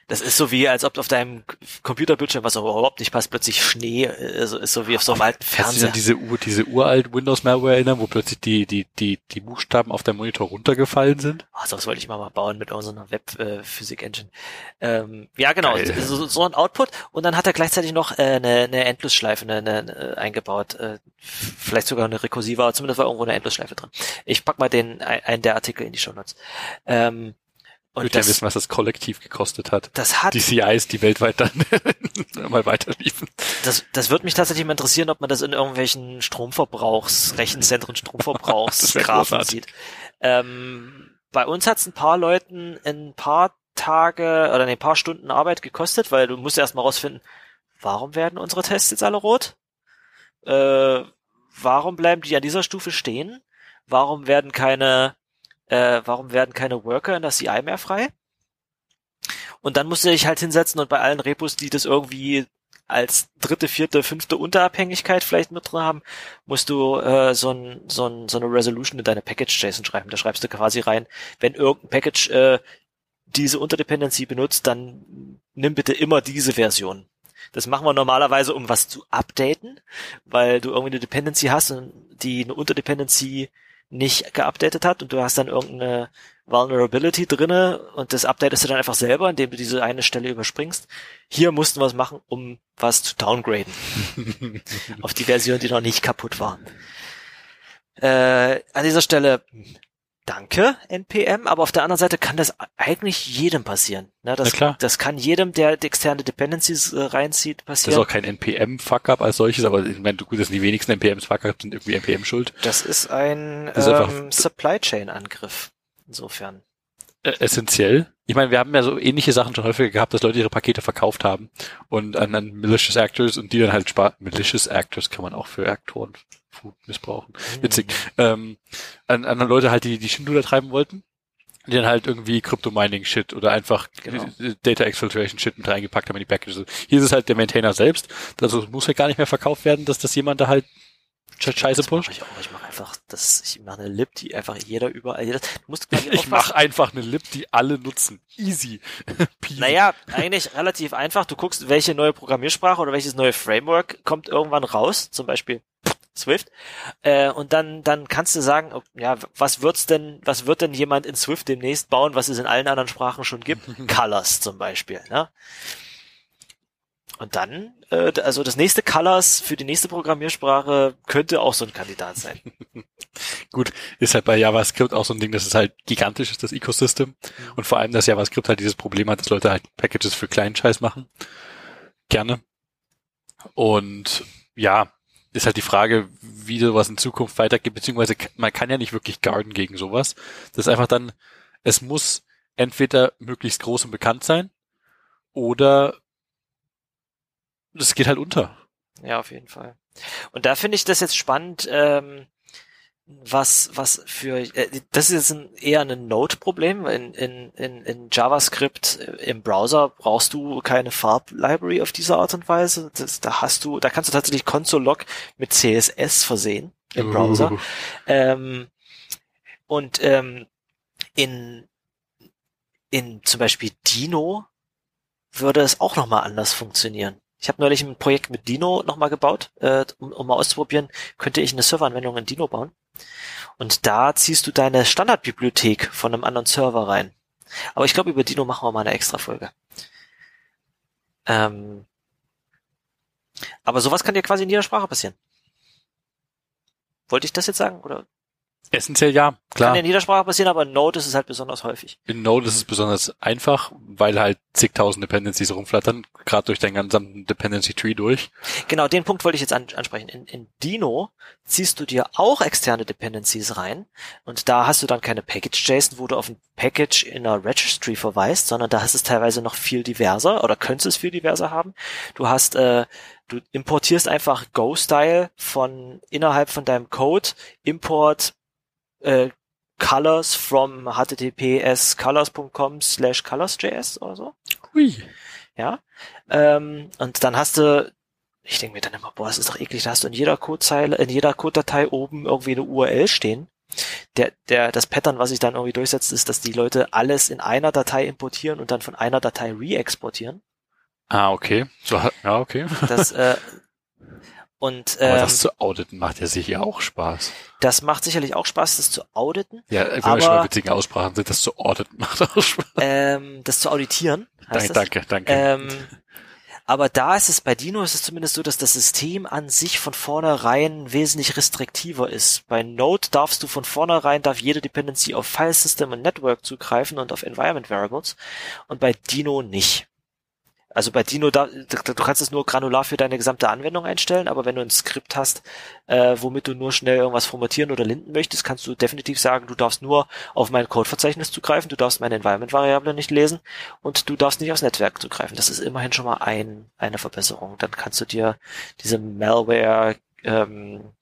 Das ist so wie, als ob auf deinem Computerbildschirm, was aber überhaupt nicht passt, plötzlich Schnee äh, so ist, so wie auf so einem alten Fernseher. diese, Ur, diese uralt Windows-Malware erinnern, wo plötzlich die, die, die, die Buchstaben auf deinem Monitor runtergefallen sind? Ach, das wollte ich mal, mal bauen mit unserer Web-Physik-Engine. Ähm, ja, genau, so, so, ein Output. Und dann hat er gleichzeitig noch äh, eine, eine Endlosschleife eine, eine, eingebaut. Äh, vielleicht sogar eine rekursive, aber zumindest war irgendwo eine Endlosschleife drin. Ich pack mal den, einen der Artikel in die Show Notes. Ähm, und ich würde ja wissen, was das kollektiv gekostet hat. Das hat die CIs, die weltweit dann [LAUGHS] mal weiterliefen. Das, das würde mich tatsächlich mal interessieren, ob man das in irgendwelchen Stromverbrauchs, Rechenzentren [LAUGHS] Stromverbrauchsgrafen sieht. Ähm, bei uns hat es ein paar Leuten ein paar Tage oder ein paar Stunden Arbeit gekostet, weil du musst erst mal rausfinden, warum werden unsere Tests jetzt alle rot? Äh, warum bleiben die an dieser Stufe stehen? Warum werden keine äh, warum werden keine Worker in der CI mehr frei? Und dann musst du dich halt hinsetzen und bei allen Repos, die das irgendwie als dritte, vierte, fünfte Unterabhängigkeit vielleicht mit drin haben, musst du äh, so, ein, so, ein, so eine Resolution in deine Package-JSON schreiben. Da schreibst du quasi rein, wenn irgendein Package äh, diese Unterdependency benutzt, dann nimm bitte immer diese Version. Das machen wir normalerweise, um was zu updaten, weil du irgendwie eine Dependency hast und die eine Unterdependency nicht geupdatet hat und du hast dann irgendeine Vulnerability drinne und das updatest du dann einfach selber, indem du diese eine Stelle überspringst. Hier mussten wir es machen, um was zu downgraden. [LAUGHS] auf die Version, die noch nicht kaputt war. Äh, an dieser Stelle danke, NPM, aber auf der anderen Seite kann das eigentlich jedem passieren. Ne, das, das kann jedem, der externe Dependencies äh, reinzieht, passieren. Das ist auch kein NPM-Fuck-up als solches, aber ich meine, gut, das sind die wenigsten NPMs-Fuck-up, sind irgendwie NPM schuld. Das ist ein das ist ähm, Supply Chain-Angriff. Insofern. Äh, essentiell. Ich meine, wir haben ja so ähnliche Sachen schon häufiger gehabt, dass Leute ihre Pakete verkauft haben und an, an malicious actors und die dann halt sparen. Malicious actors kann man auch für Aktoren missbrauchen. Mhm. Witzig. Ähm, an anderen Leute halt, die die Schindluder treiben wollten, die dann halt irgendwie Crypto-Mining-Shit oder einfach genau. Data Exfiltration-Shit mit reingepackt haben in die Packages. Hier ist es halt der Maintainer selbst. Also muss ja gar nicht mehr verkauft werden, dass das jemand da halt Scheiße pusht. Ich, ich mache einfach das, ich mache eine Lib, die einfach jeder überall. Jeder, ich mache einfach eine Lib, die alle nutzen. Easy. [LAUGHS] naja, eigentlich relativ einfach. Du guckst, welche neue Programmiersprache oder welches neue Framework kommt irgendwann raus. Zum Beispiel Swift. Äh, und dann, dann kannst du sagen, ja, was wird's denn, was wird denn jemand in Swift demnächst bauen, was es in allen anderen Sprachen schon gibt? [LAUGHS] Colors zum Beispiel, ne? Und dann, äh, also das nächste Colors für die nächste Programmiersprache könnte auch so ein Kandidat sein. [LAUGHS] Gut, ist halt bei JavaScript auch so ein Ding, das ist halt gigantisch ist, das Ecosystem. Mhm. Und vor allem, dass JavaScript halt dieses Problem hat, dass Leute halt Packages für kleinen Scheiß machen. Gerne. Und ja, ist halt die Frage, wie sowas in Zukunft weitergeht, beziehungsweise man kann ja nicht wirklich guarden gegen sowas. Das ist einfach dann, es muss entweder möglichst groß und bekannt sein oder es geht halt unter. Ja, auf jeden Fall. Und da finde ich das jetzt spannend, ähm, was, was für, äh, das ist jetzt ein, eher ein Node-Problem. In, in, in, in JavaScript äh, im Browser brauchst du keine Farb-Library auf diese Art und Weise. Das, da hast du, da kannst du tatsächlich Console-Log mit CSS versehen im Browser. Uh. Ähm, und ähm, in, in zum Beispiel Dino würde es auch nochmal anders funktionieren. Ich habe neulich ein Projekt mit Dino nochmal gebaut, äh, um, um mal auszuprobieren, könnte ich eine Serveranwendung in Dino bauen. Und da ziehst du deine Standardbibliothek von einem anderen Server rein. Aber ich glaube, über Dino machen wir mal eine extra Folge. Ähm, aber sowas kann dir quasi in jeder Sprache passieren. Wollte ich das jetzt sagen? Oder? Essentiell ja, klar. Kann in jeder Sprache passieren, aber in Node ist es halt besonders häufig. In Node ist es besonders einfach, weil halt zigtausend Dependencies rumflattern, gerade durch deinen gesamten Dependency Tree durch. Genau, den Punkt wollte ich jetzt an, ansprechen. In, in Dino ziehst du dir auch externe Dependencies rein und da hast du dann keine Package.json, wo du auf ein Package in einer Registry verweist, sondern da ist es teilweise noch viel diverser oder könntest es viel diverser haben. Du hast äh, du importierst einfach Go-Style von innerhalb von deinem Code, Import äh, colors from https colors.com slash colorsjs oder so. Hui. Ja. Ähm, und dann hast du, ich denke mir dann immer, boah, das ist doch eklig, da hast du in jeder Codezeile, in jeder Codedatei oben irgendwie eine URL stehen. Der, der, das Pattern, was sich dann irgendwie durchsetzt, ist, dass die Leute alles in einer Datei importieren und dann von einer Datei re-exportieren. Ah, okay. So, ja, okay. Das, äh, [LAUGHS] und Aber ähm, das zu auditen macht ja sicher auch Spaß. das macht sicherlich auch Spaß, das zu auditen. Ja, wenn Aber- wir schon bei witzigen Aussprachen sind, das zu auditen [LAUGHS] macht auch Spaß. Ähm, das zu auditieren. Heißt Danke, das? danke, danke. Ähm, aber da ist es bei Dino ist es zumindest so, dass das System an sich von vornherein wesentlich restriktiver ist. Bei Node darfst du von vornherein darf jede Dependency auf File System und Network zugreifen und auf Environment Variables und bei Dino nicht. Also bei Dino, da, du kannst es nur granular für deine gesamte Anwendung einstellen, aber wenn du ein Skript hast, äh, womit du nur schnell irgendwas formatieren oder linten möchtest, kannst du definitiv sagen, du darfst nur auf mein Codeverzeichnis zugreifen, du darfst meine Environment-Variable nicht lesen und du darfst nicht aufs Netzwerk zugreifen. Das ist immerhin schon mal ein, eine Verbesserung. Dann kannst du dir diese Malware, ähm,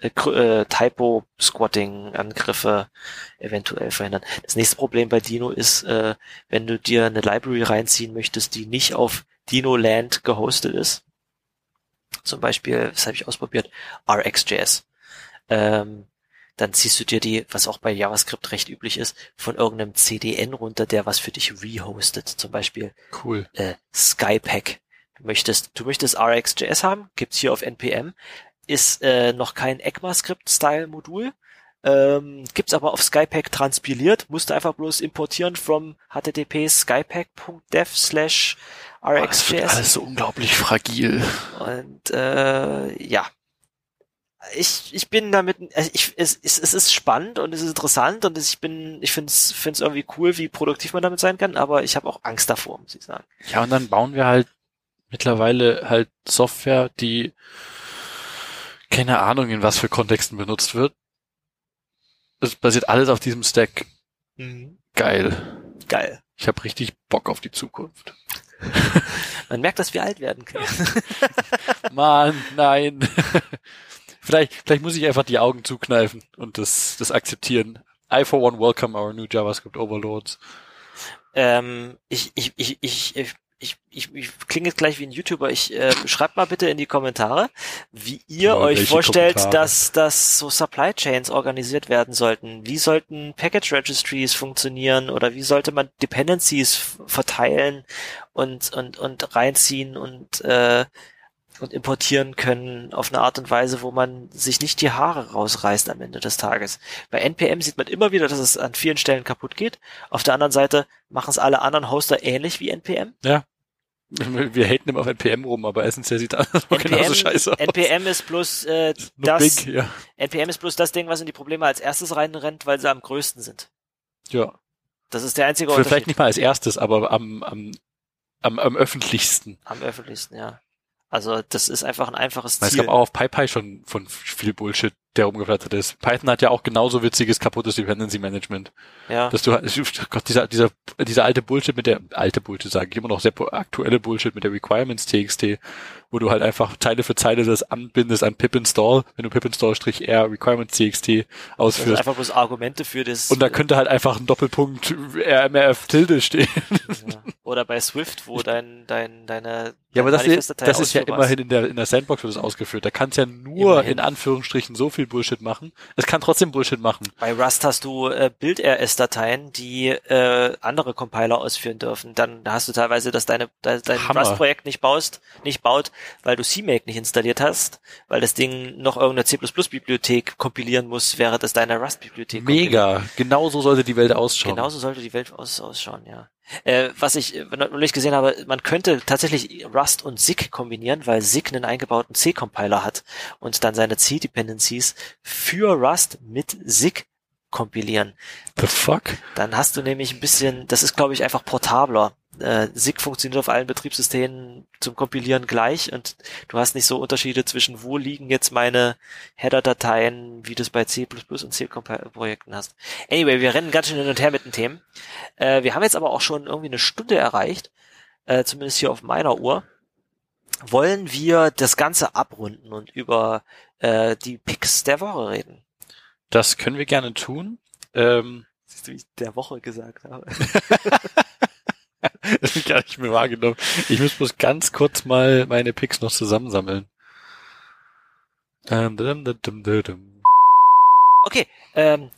äh, äh, Typo-Squatting-Angriffe eventuell verhindern. Das nächste Problem bei Dino ist, äh, wenn du dir eine Library reinziehen möchtest, die nicht auf Dino-Land gehostet ist. Zum Beispiel, das habe ich ausprobiert, RxJS. Ähm, dann ziehst du dir die, was auch bei JavaScript recht üblich ist, von irgendeinem CDN runter, der was für dich rehostet. Zum Beispiel Cool. äh, Skypack. Du möchtest, du möchtest RxJS haben, gibt's hier auf NPM, ist äh, noch kein ECMAScript-Style-Modul, ähm, gibt's aber auf Skypack transpiliert, musst du einfach bloß importieren from http skypack.dev slash Oh, das wird RxJS. alles so unglaublich fragil. Und äh, ja. Ich, ich bin damit, also ich, es, es, es ist spannend und es ist interessant und ich bin, ich finde es find's irgendwie cool, wie produktiv man damit sein kann, aber ich habe auch Angst davor, muss ich sagen. Ja, und dann bauen wir halt mittlerweile halt Software, die keine Ahnung in was für Kontexten benutzt wird. Es basiert alles auf diesem Stack. Geil. Geil. Ich habe richtig Bock auf die Zukunft. [LAUGHS] Man merkt, dass wir alt werden können. [LAUGHS] Mann, nein. [LAUGHS] vielleicht, vielleicht muss ich einfach die Augen zukneifen und das, das akzeptieren. I for one welcome our new JavaScript Overlords. ähm, ich, ich, ich, ich, ich, ich, ich, klinge jetzt gleich wie ein YouTuber. Ich äh, schreibt mal bitte in die Kommentare, wie ihr Genau, euch vorstellt, Kommentare? dass, dass so Supply Chains organisiert werden sollten. Wie sollten Package Registries funktionieren oder wie sollte man Dependencies verteilen und und und reinziehen und äh, und importieren können auf eine Art und Weise, wo man sich nicht die Haare rausreißt am Ende des Tages. Bei NPM sieht man immer wieder, dass es an vielen Stellen kaputt geht. Auf der anderen Seite machen es alle anderen Hoster ähnlich wie NPM. [LAUGHS] Wir haten immer auf NPM rum, aber essentiell sieht alles genauso scheiße aus. NPM ist bloß äh, das big, ja. NPM ist bloß das Ding, was in die Probleme als erstes reinrennt, weil sie am größten sind. Ja. Das ist der einzige Vielleicht Unterschied nicht mal als erstes, aber am, am, am, am öffentlichsten. am öffentlichsten, ja. Also das ist einfach ein einfaches Es Ziel. gab auch auf PyPy schon von viel Bullshit, der rumgeflattert ist. Python hat ja auch genauso witziges, kaputtes Dependency Management. ja. Dass du, Gott, dieser, dieser, dieser alte Bullshit mit der, alte Bullshit sage ich immer noch sehr aktuelle Bullshit mit der Requirements TXT, wo du halt einfach Zeile für Zeile das anbindest an pip install, wenn du pip install-r Requirements TXT das ausführst. einfach bloß Argumente für das. Und da könnte halt einfach ein Doppelpunkt RMRF Tilde stehen. ja. Oder bei Swift, wo dein, dein, deine Ja, aber das das ist ja immerhin in der, in der Sandbox wird das ausgeführt. Da kann es ja nur Immerhin. in Anführungsstrichen so viel Bullshit machen. Es kann trotzdem Bullshit machen. Bei Rust hast du äh, Bild-RS-Dateien, die äh, andere Compiler ausführen dürfen. Dann hast du teilweise, dass deine, dein, dein. Rust-Projekt nicht baust, nicht baut, weil du CMake nicht installiert hast, weil das Ding noch irgendeine C++-Bibliothek kompilieren muss, während es deine Rust-Bibliothek kompiliert. Mega. Genauso sollte die Welt ausschauen. Genauso sollte die Welt aus, ausschauen, ja. Äh, was ich äh, neulich gesehen habe, man könnte tatsächlich Rust und SIG kombinieren, weil SIG einen eingebauten C-Compiler hat und dann seine C-Dependencies für Rust mit SIG kompilieren. The fuck? Dann hast du nämlich ein bisschen, das ist glaube ich einfach portabler. Äh, SIG funktioniert auf allen Betriebssystemen zum Kompilieren gleich und du hast nicht so Unterschiede zwischen wo liegen jetzt meine Header-Dateien, wie du es bei C++ und C-Projekten hast. Anyway, wir rennen ganz schön hin und her mit den Themen. Äh, wir haben jetzt aber auch schon irgendwie eine Stunde erreicht, äh, zumindest hier auf meiner Uhr. Wollen wir das Ganze abrunden und über äh, die Picks der Woche reden? Das können wir gerne tun. Ähm, Siehst du, wie ich der Woche gesagt habe? [LAUGHS] [LAUGHS] das hab ich gar nicht mehr wahrgenommen. Ich muss bloß ganz kurz mal meine Picks noch zusammensammeln. Okay, ähm,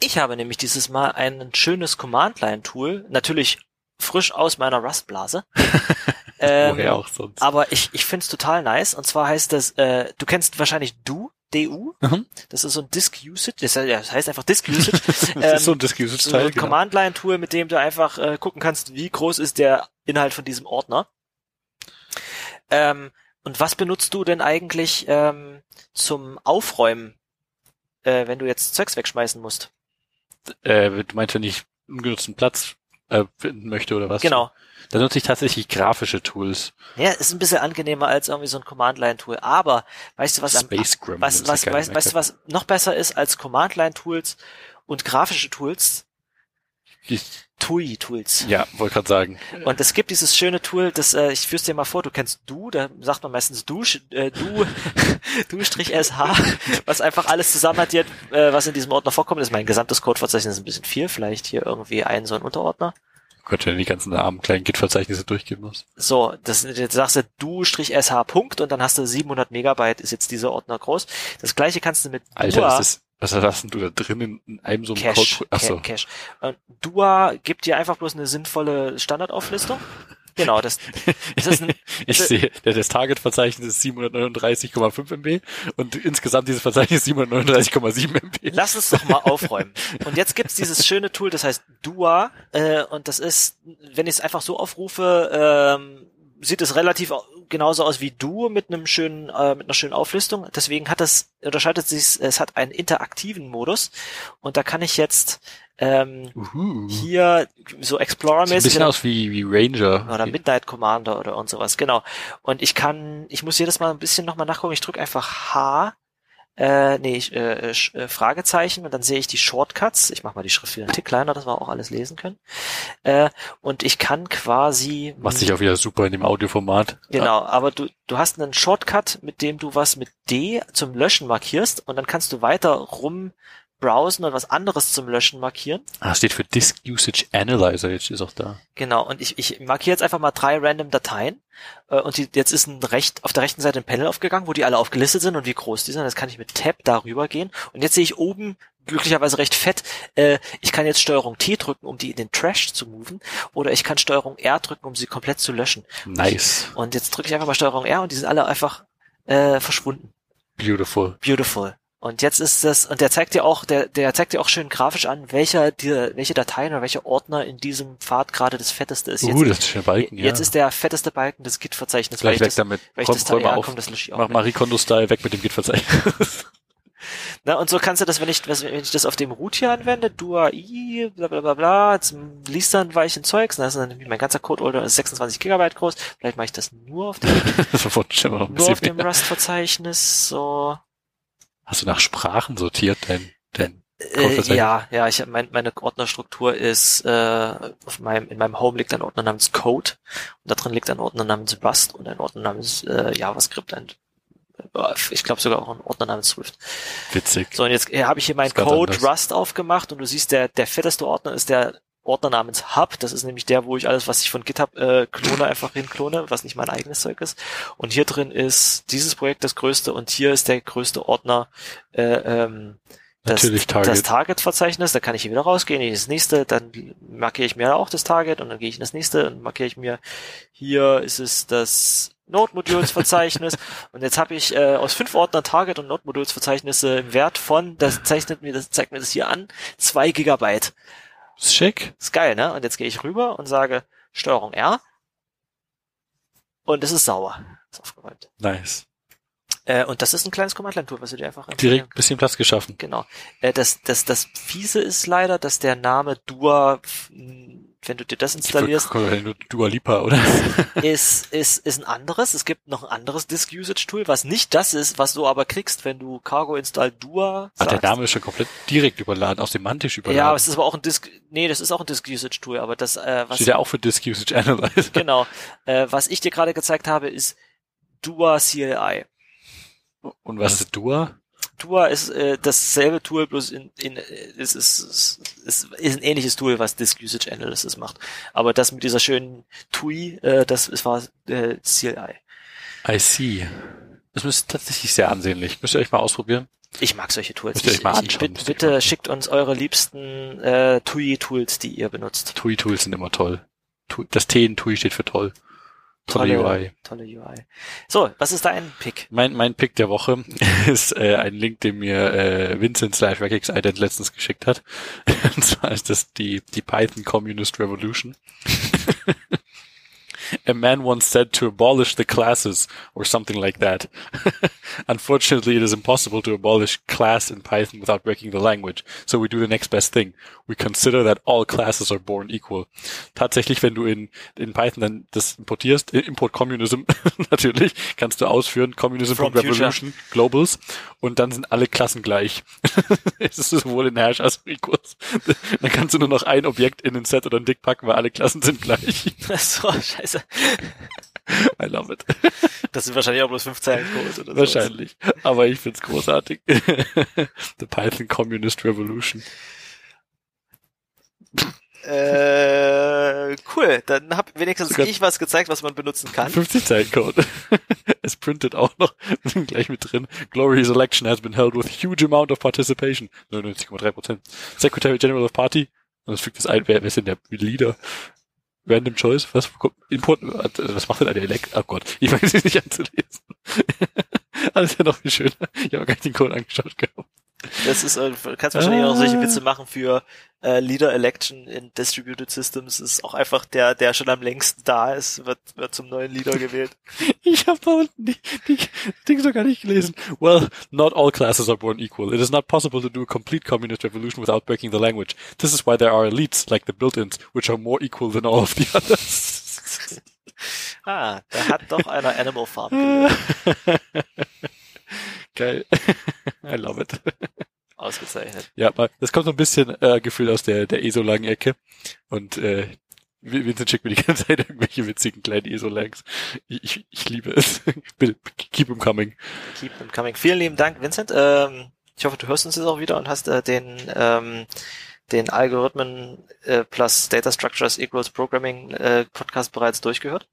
ich habe nämlich dieses Mal ein schönes Command-Line-Tool, natürlich frisch aus meiner Rust-Blase. [LAUGHS] ähm, Woher auch sonst. aber ich, ich finde es total nice. Und zwar heißt das, äh, du kennst wahrscheinlich Du, DU. Mhm. Das ist so ein Disk Usage, das heißt, ja, einfach Disk Usage. [LAUGHS] Das ist so Ähm, ein Diskussionsteil. so ein genau. Command-Line-Tool, mit dem du einfach äh, gucken kannst, wie groß ist der Inhalt von diesem Ordner. Ähm, und was benutzt du denn eigentlich ähm, zum Aufräumen, äh, wenn du jetzt Zeugs wegschmeißen musst? Äh, du meinst, wenn ich ungenutzten Platz äh, finden möchte oder was? Genau. Da nutze ich tatsächlich grafische Tools. Ja, ist ein bisschen angenehmer als irgendwie so ein Command-Line-Tool. Aber weißt du, was am, Space Grim. was, was, weißt, weißt du, was noch besser ist als Command-Line-Tools und grafische Tools? TUI-Tools. ja, wollte gerade sagen. Und es gibt dieses schöne Tool, das äh, ich führ's dir mal vor, du kennst du, da sagt man meistens du, äh, du, [LAUGHS] du Strich SH, was einfach alles zusammenaddiert, äh, was in diesem Ordner vorkommt. Das ist mein gesamtes Codeverzeichnis ein bisschen viel, vielleicht hier irgendwie ein so ein Unterordner. Gott, wenn du die ganzen armen kleinen Git-Verzeichnisse durchgeben musst. So, das jetzt sagst du du Strich SH Punkt und dann hast du 700 Megabyte ist jetzt dieser Ordner groß. Das gleiche kannst du mit Alter, Dua, ist das, was hast denn du da drin in, in einem so einem Cache, Code? Achso. Ca- Cache. Und Dua gibt dir einfach bloß eine sinnvolle Standardauflistung. Genau, das, das ist ein, [LAUGHS] Ich das- sehe, der, das Target-Verzeichnis ist 739,5 MB und insgesamt dieses Verzeichnis 739,7 MB. Lass uns doch mal [LAUGHS] aufräumen. Und jetzt gibt's dieses schöne Tool, das heißt Dua, äh, und das ist, wenn ich es einfach so aufrufe, ähm, sieht es relativ genauso aus wie Du mit einem schönen, äh, mit einer schönen Auflistung. Deswegen hat es, unterscheidet sich, es hat einen interaktiven Modus und da kann ich jetzt ähm, Uhu. hier so Sieht ein bisschen Explorer-mäßig aus wie, wie Ranger. oder Midnight Commander oder und sowas, genau. Und ich kann, ich muss jedes Mal ein bisschen nochmal nachgucken, ich drücke einfach H, äh, nee, ich, äh, Sch- äh, Fragezeichen und dann sehe ich die Shortcuts. Ich mache mal die Schrift wieder einen Tick kleiner, dass wir auch alles lesen können. Äh, und ich kann quasi Macht sich auch wieder super in dem Audioformat. Genau, aber du, du hast einen Shortcut, mit dem du was mit D zum Löschen markierst und dann kannst du weiter rum browsen und was anderes zum Löschen markieren. Ah, steht für Disk Usage Analyzer, jetzt ist auch da. Genau, und ich, ich markiere jetzt einfach mal drei random Dateien. Äh, und die, jetzt ist ein recht, auf der rechten Seite ein Panel aufgegangen, wo die alle aufgelistet sind und wie groß die sind. Jetzt kann ich mit Tab darüber gehen. Und jetzt sehe ich oben, glücklicherweise recht fett, äh, ich kann jetzt Steuerung T drücken, um die in den Trash zu moven. Oder ich kann Steuerung R drücken, um sie komplett zu löschen. Nice. Und jetzt drücke ich einfach mal Steuerung R und die sind alle einfach äh, verschwunden. Beautiful. Beautiful. Und jetzt ist das, und der zeigt dir auch, der, der zeigt dir auch schön grafisch an, welcher, die, welche Dateien oder welcher Ordner in diesem Pfad gerade das fetteste ist. Uh, das ist ein Balken, ja. Jetzt ist der fetteste Balken des Git-Verzeichnisses. weil Gleich ich weg das- damit. weil ich das da- räum mal ja, auf. komm, das lösche ich auch Mach weg. Marie Kondo-Style weg mit dem Git-Verzeichnis. [LAUGHS] Na, und so kannst du das, wenn ich, wenn ich das auf dem Root hier anwende, DUAI, bla bla bla bla, jetzt liest dann weichen Zeugs, und das ist dann mein ganzer Code-Order ist 26 Gigabyte groß, vielleicht mache ich das nur auf dem, [LAUGHS] mal nur auf dem. Rust-Verzeichnis, so, Hast du nach Sprachen sortiert, dein, dein Äh, ja, ja, ich mein, meine Ordnerstruktur ist äh, auf meinem in meinem Home liegt ein Ordner namens Code und da drin liegt ein Ordner namens Rust und ein Ordner namens äh, JavaScript ein äh, ich glaube sogar auch ein Ordner namens Swift. witzig. So und jetzt äh, habe ich hier meinen Code anders. Rust aufgemacht und du siehst der der fetteste Ordner ist der Ordner namens Hub, das ist nämlich der, wo ich alles, was ich von GitHub äh, klone, einfach hinklone, was nicht mein eigenes Zeug ist. Und hier drin ist dieses Projekt das größte und hier ist der größte Ordner äh, ähm, das, Natürlich Target. das Target-Verzeichnis, da kann ich hier wieder rausgehen, in das nächste, dann markiere ich mir auch das Target und dann gehe ich in das nächste und markiere ich mir, hier ist es das Node-Modules-Verzeichnis [LAUGHS] und jetzt habe ich äh, aus fünf Ordnern Target und Node-Modules-Verzeichnisse im Wert von, das zeichnet mir, das zeigt mir das hier an, zwei Gigabyte. Ist schick. Ist geil, ne? Und jetzt gehe ich rüber und sage Steuerung R. Und es ist sauer. Ist aufgeräumt. Nice. Äh, und das ist ein kleines Command-Line-Tool, was du dir einfach Direkt ein bisschen Platz geschaffen. Genau. Äh, das, das, das Fiese ist leider, dass der Name Dua, wenn du dir das installierst, Nur Dua Lipa, oder? [LAUGHS] ist, ist, ist ein anderes. Es gibt noch ein anderes Disk-Usage-Tool, was nicht das ist, was du aber kriegst, wenn du Cargo install Dua Ah, sagst. der Name ist schon komplett direkt überladen, aus dem Mantisch überladen. ja, aber es ist aber auch ein Disk, nee, das ist auch ein Disk-Usage-Tool, aber das, äh, was, Steht ja auch für Disk Usage Analyzer. [LAUGHS] genau, äh, was ich dir gerade gezeigt habe, ist Dua CLI. Und was ist Dua? Dua ist äh, dasselbe Tool, bloß in, in es ist, ist, ist ein ähnliches Tool, was Disk Usage Analysis macht. Aber das mit dieser schönen TUI, äh, das ist, war äh, CLI. I see. Das ist tatsächlich sehr ansehnlich. Müsst ihr euch mal ausprobieren. Ich mag solche Tools. Müsst ihr euch Ich, mal ich, anschauen, bitte müsst ihr bitte mal. schickt uns eure liebsten äh, TUI-Tools, die ihr benutzt. TUI-Tools sind immer toll. Das T in TUI steht für toll. Tolle, UI. Tolle UI. So, was ist dein Pick? Mein, mein Pick der Woche [LAUGHS] ist äh, ein Link, den mir äh, Vincent slash Ident letztens geschickt hat. [LAUGHS] Und zwar ist das die, die Python Communist Revolution. [LAUGHS] A man once said to abolish the classes or something like that. [LAUGHS] Unfortunately, it is impossible to abolish class in Python without breaking the language. So we do the next best thing. We consider that all classes are born equal. Tatsächlich, wenn du in, in Python dann das importierst, äh, Import Communism, [LAUGHS] natürlich, kannst du ausführen, From Communism.revolution, Globals, und dann sind alle Klassen gleich. [LAUGHS] es ist sowohl in Hash als auch Equals. Dann kannst du nur noch ein Objekt in ein Set oder ein Dick packen, weil alle Klassen sind gleich. so, scheiße. [LAUGHS] I love it. Das sind wahrscheinlich auch bloß fünf Zeilen Code oder so. Wahrscheinlich. Aber ich find's großartig. [LAUGHS] The Python Communist Revolution. Äh, cool. Dann hab wenigstens Sogar- ich was gezeigt, was man benutzen kann. 50 Zeilen Code. [LAUGHS] es printet auch noch gleich mit drin. Glorious election has been held with huge amount of participation. 99,3%. Secretary General of Party. Und das fügt es ein. Wer, wer ist denn der Leader? Random Choice? Was? Import? Was macht denn der Elect? Oh Gott. Ich weiß es nicht anzulesen. [LAUGHS] Alles ja noch viel schöner. Ich habe gar nicht den Code angeschaut gehabt. Das ist, äh, du kannst wahrscheinlich auch solche Ah. Witze machen für äh, Leader Election in Distributed Systems. Ist auch einfach der, der schon am längsten da ist, wird, wird zum neuen Leader gewählt. [LAUGHS] Ich habe da unten die, die Dinge so gar nicht gelesen. Well, not all classes are born equal. It is not possible to do a complete communist revolution without breaking the language. This is why there are elites, like the built-ins, which are more equal than all of the others. [LAUGHS] Ah, da hat doch einer Animal Farm gewählt. [LAUGHS] Geil. [LAUGHS] I love it. Ausgezeichnet. Ja, das kommt so ein bisschen äh, Gefühl aus der, der ESO-Lang-Ecke. Und äh, Vincent schickt mir die [LAUGHS] ganze Zeit irgendwelche witzigen kleinen ESO-Langs. Ich, ich, ich liebe es. [LAUGHS] Keep them coming. Keep them coming. Vielen lieben Dank, Vincent. Ähm, ich hoffe, du hörst uns jetzt auch wieder und hast äh, den ähm, den Algorithmen äh, plus Data Structures equals Programming äh, Podcast bereits durchgehört.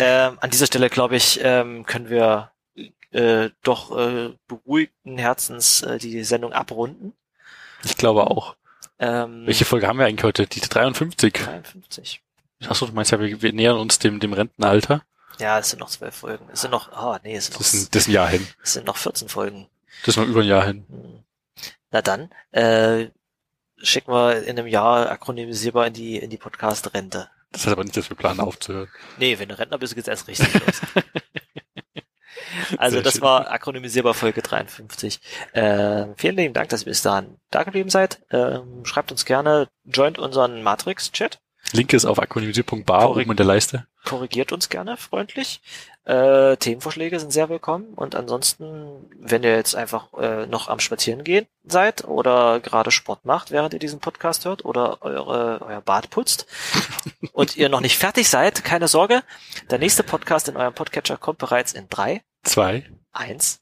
ähm, an dieser Stelle, glaube ich, ähm, können wir äh, doch äh, beruhigten Herzens äh, die Sendung abrunden. Ich glaube auch. Ähm, Welche Folge haben wir eigentlich heute? Die 53. 53. Achso, du meinst ja, wir, wir nähern uns dem, dem Rentenalter. Ja, es sind noch zwölf Folgen. Es sind noch, ah nee, es sind, Das ist, ein, noch, das ist ein Jahr hin. es sind noch 14 Folgen. Das ist noch über ein Jahr hin. Hm. Na dann, äh, schicken wir in einem Jahr akronymisierbar in die, in die Podcast-Rente. Das heißt aber nicht, dass wir planen aufzuhören. Nee, wenn du Rentner bist, geht's erst richtig los. [LAUGHS] [LAUGHS] Also Sehr das schön. war akronymisierbar Folge 53. Äh, vielen lieben Dank, dass ihr bis dahin da geblieben seid. Ähm, schreibt uns gerne, joint unseren Matrix-Chat, Link ist auf akronymisier.bar oben in der Leiste. korrigiert uns gerne freundlich. Äh, Themenvorschläge sind sehr willkommen und ansonsten, wenn ihr jetzt einfach äh, noch am Spazieren gehen seid oder gerade Sport macht, während ihr diesen Podcast hört oder eure, euer Bad putzt [LAUGHS] und ihr noch nicht fertig seid, keine Sorge, der nächste Podcast in eurem Podcatcher kommt bereits in drei, Zwei. eins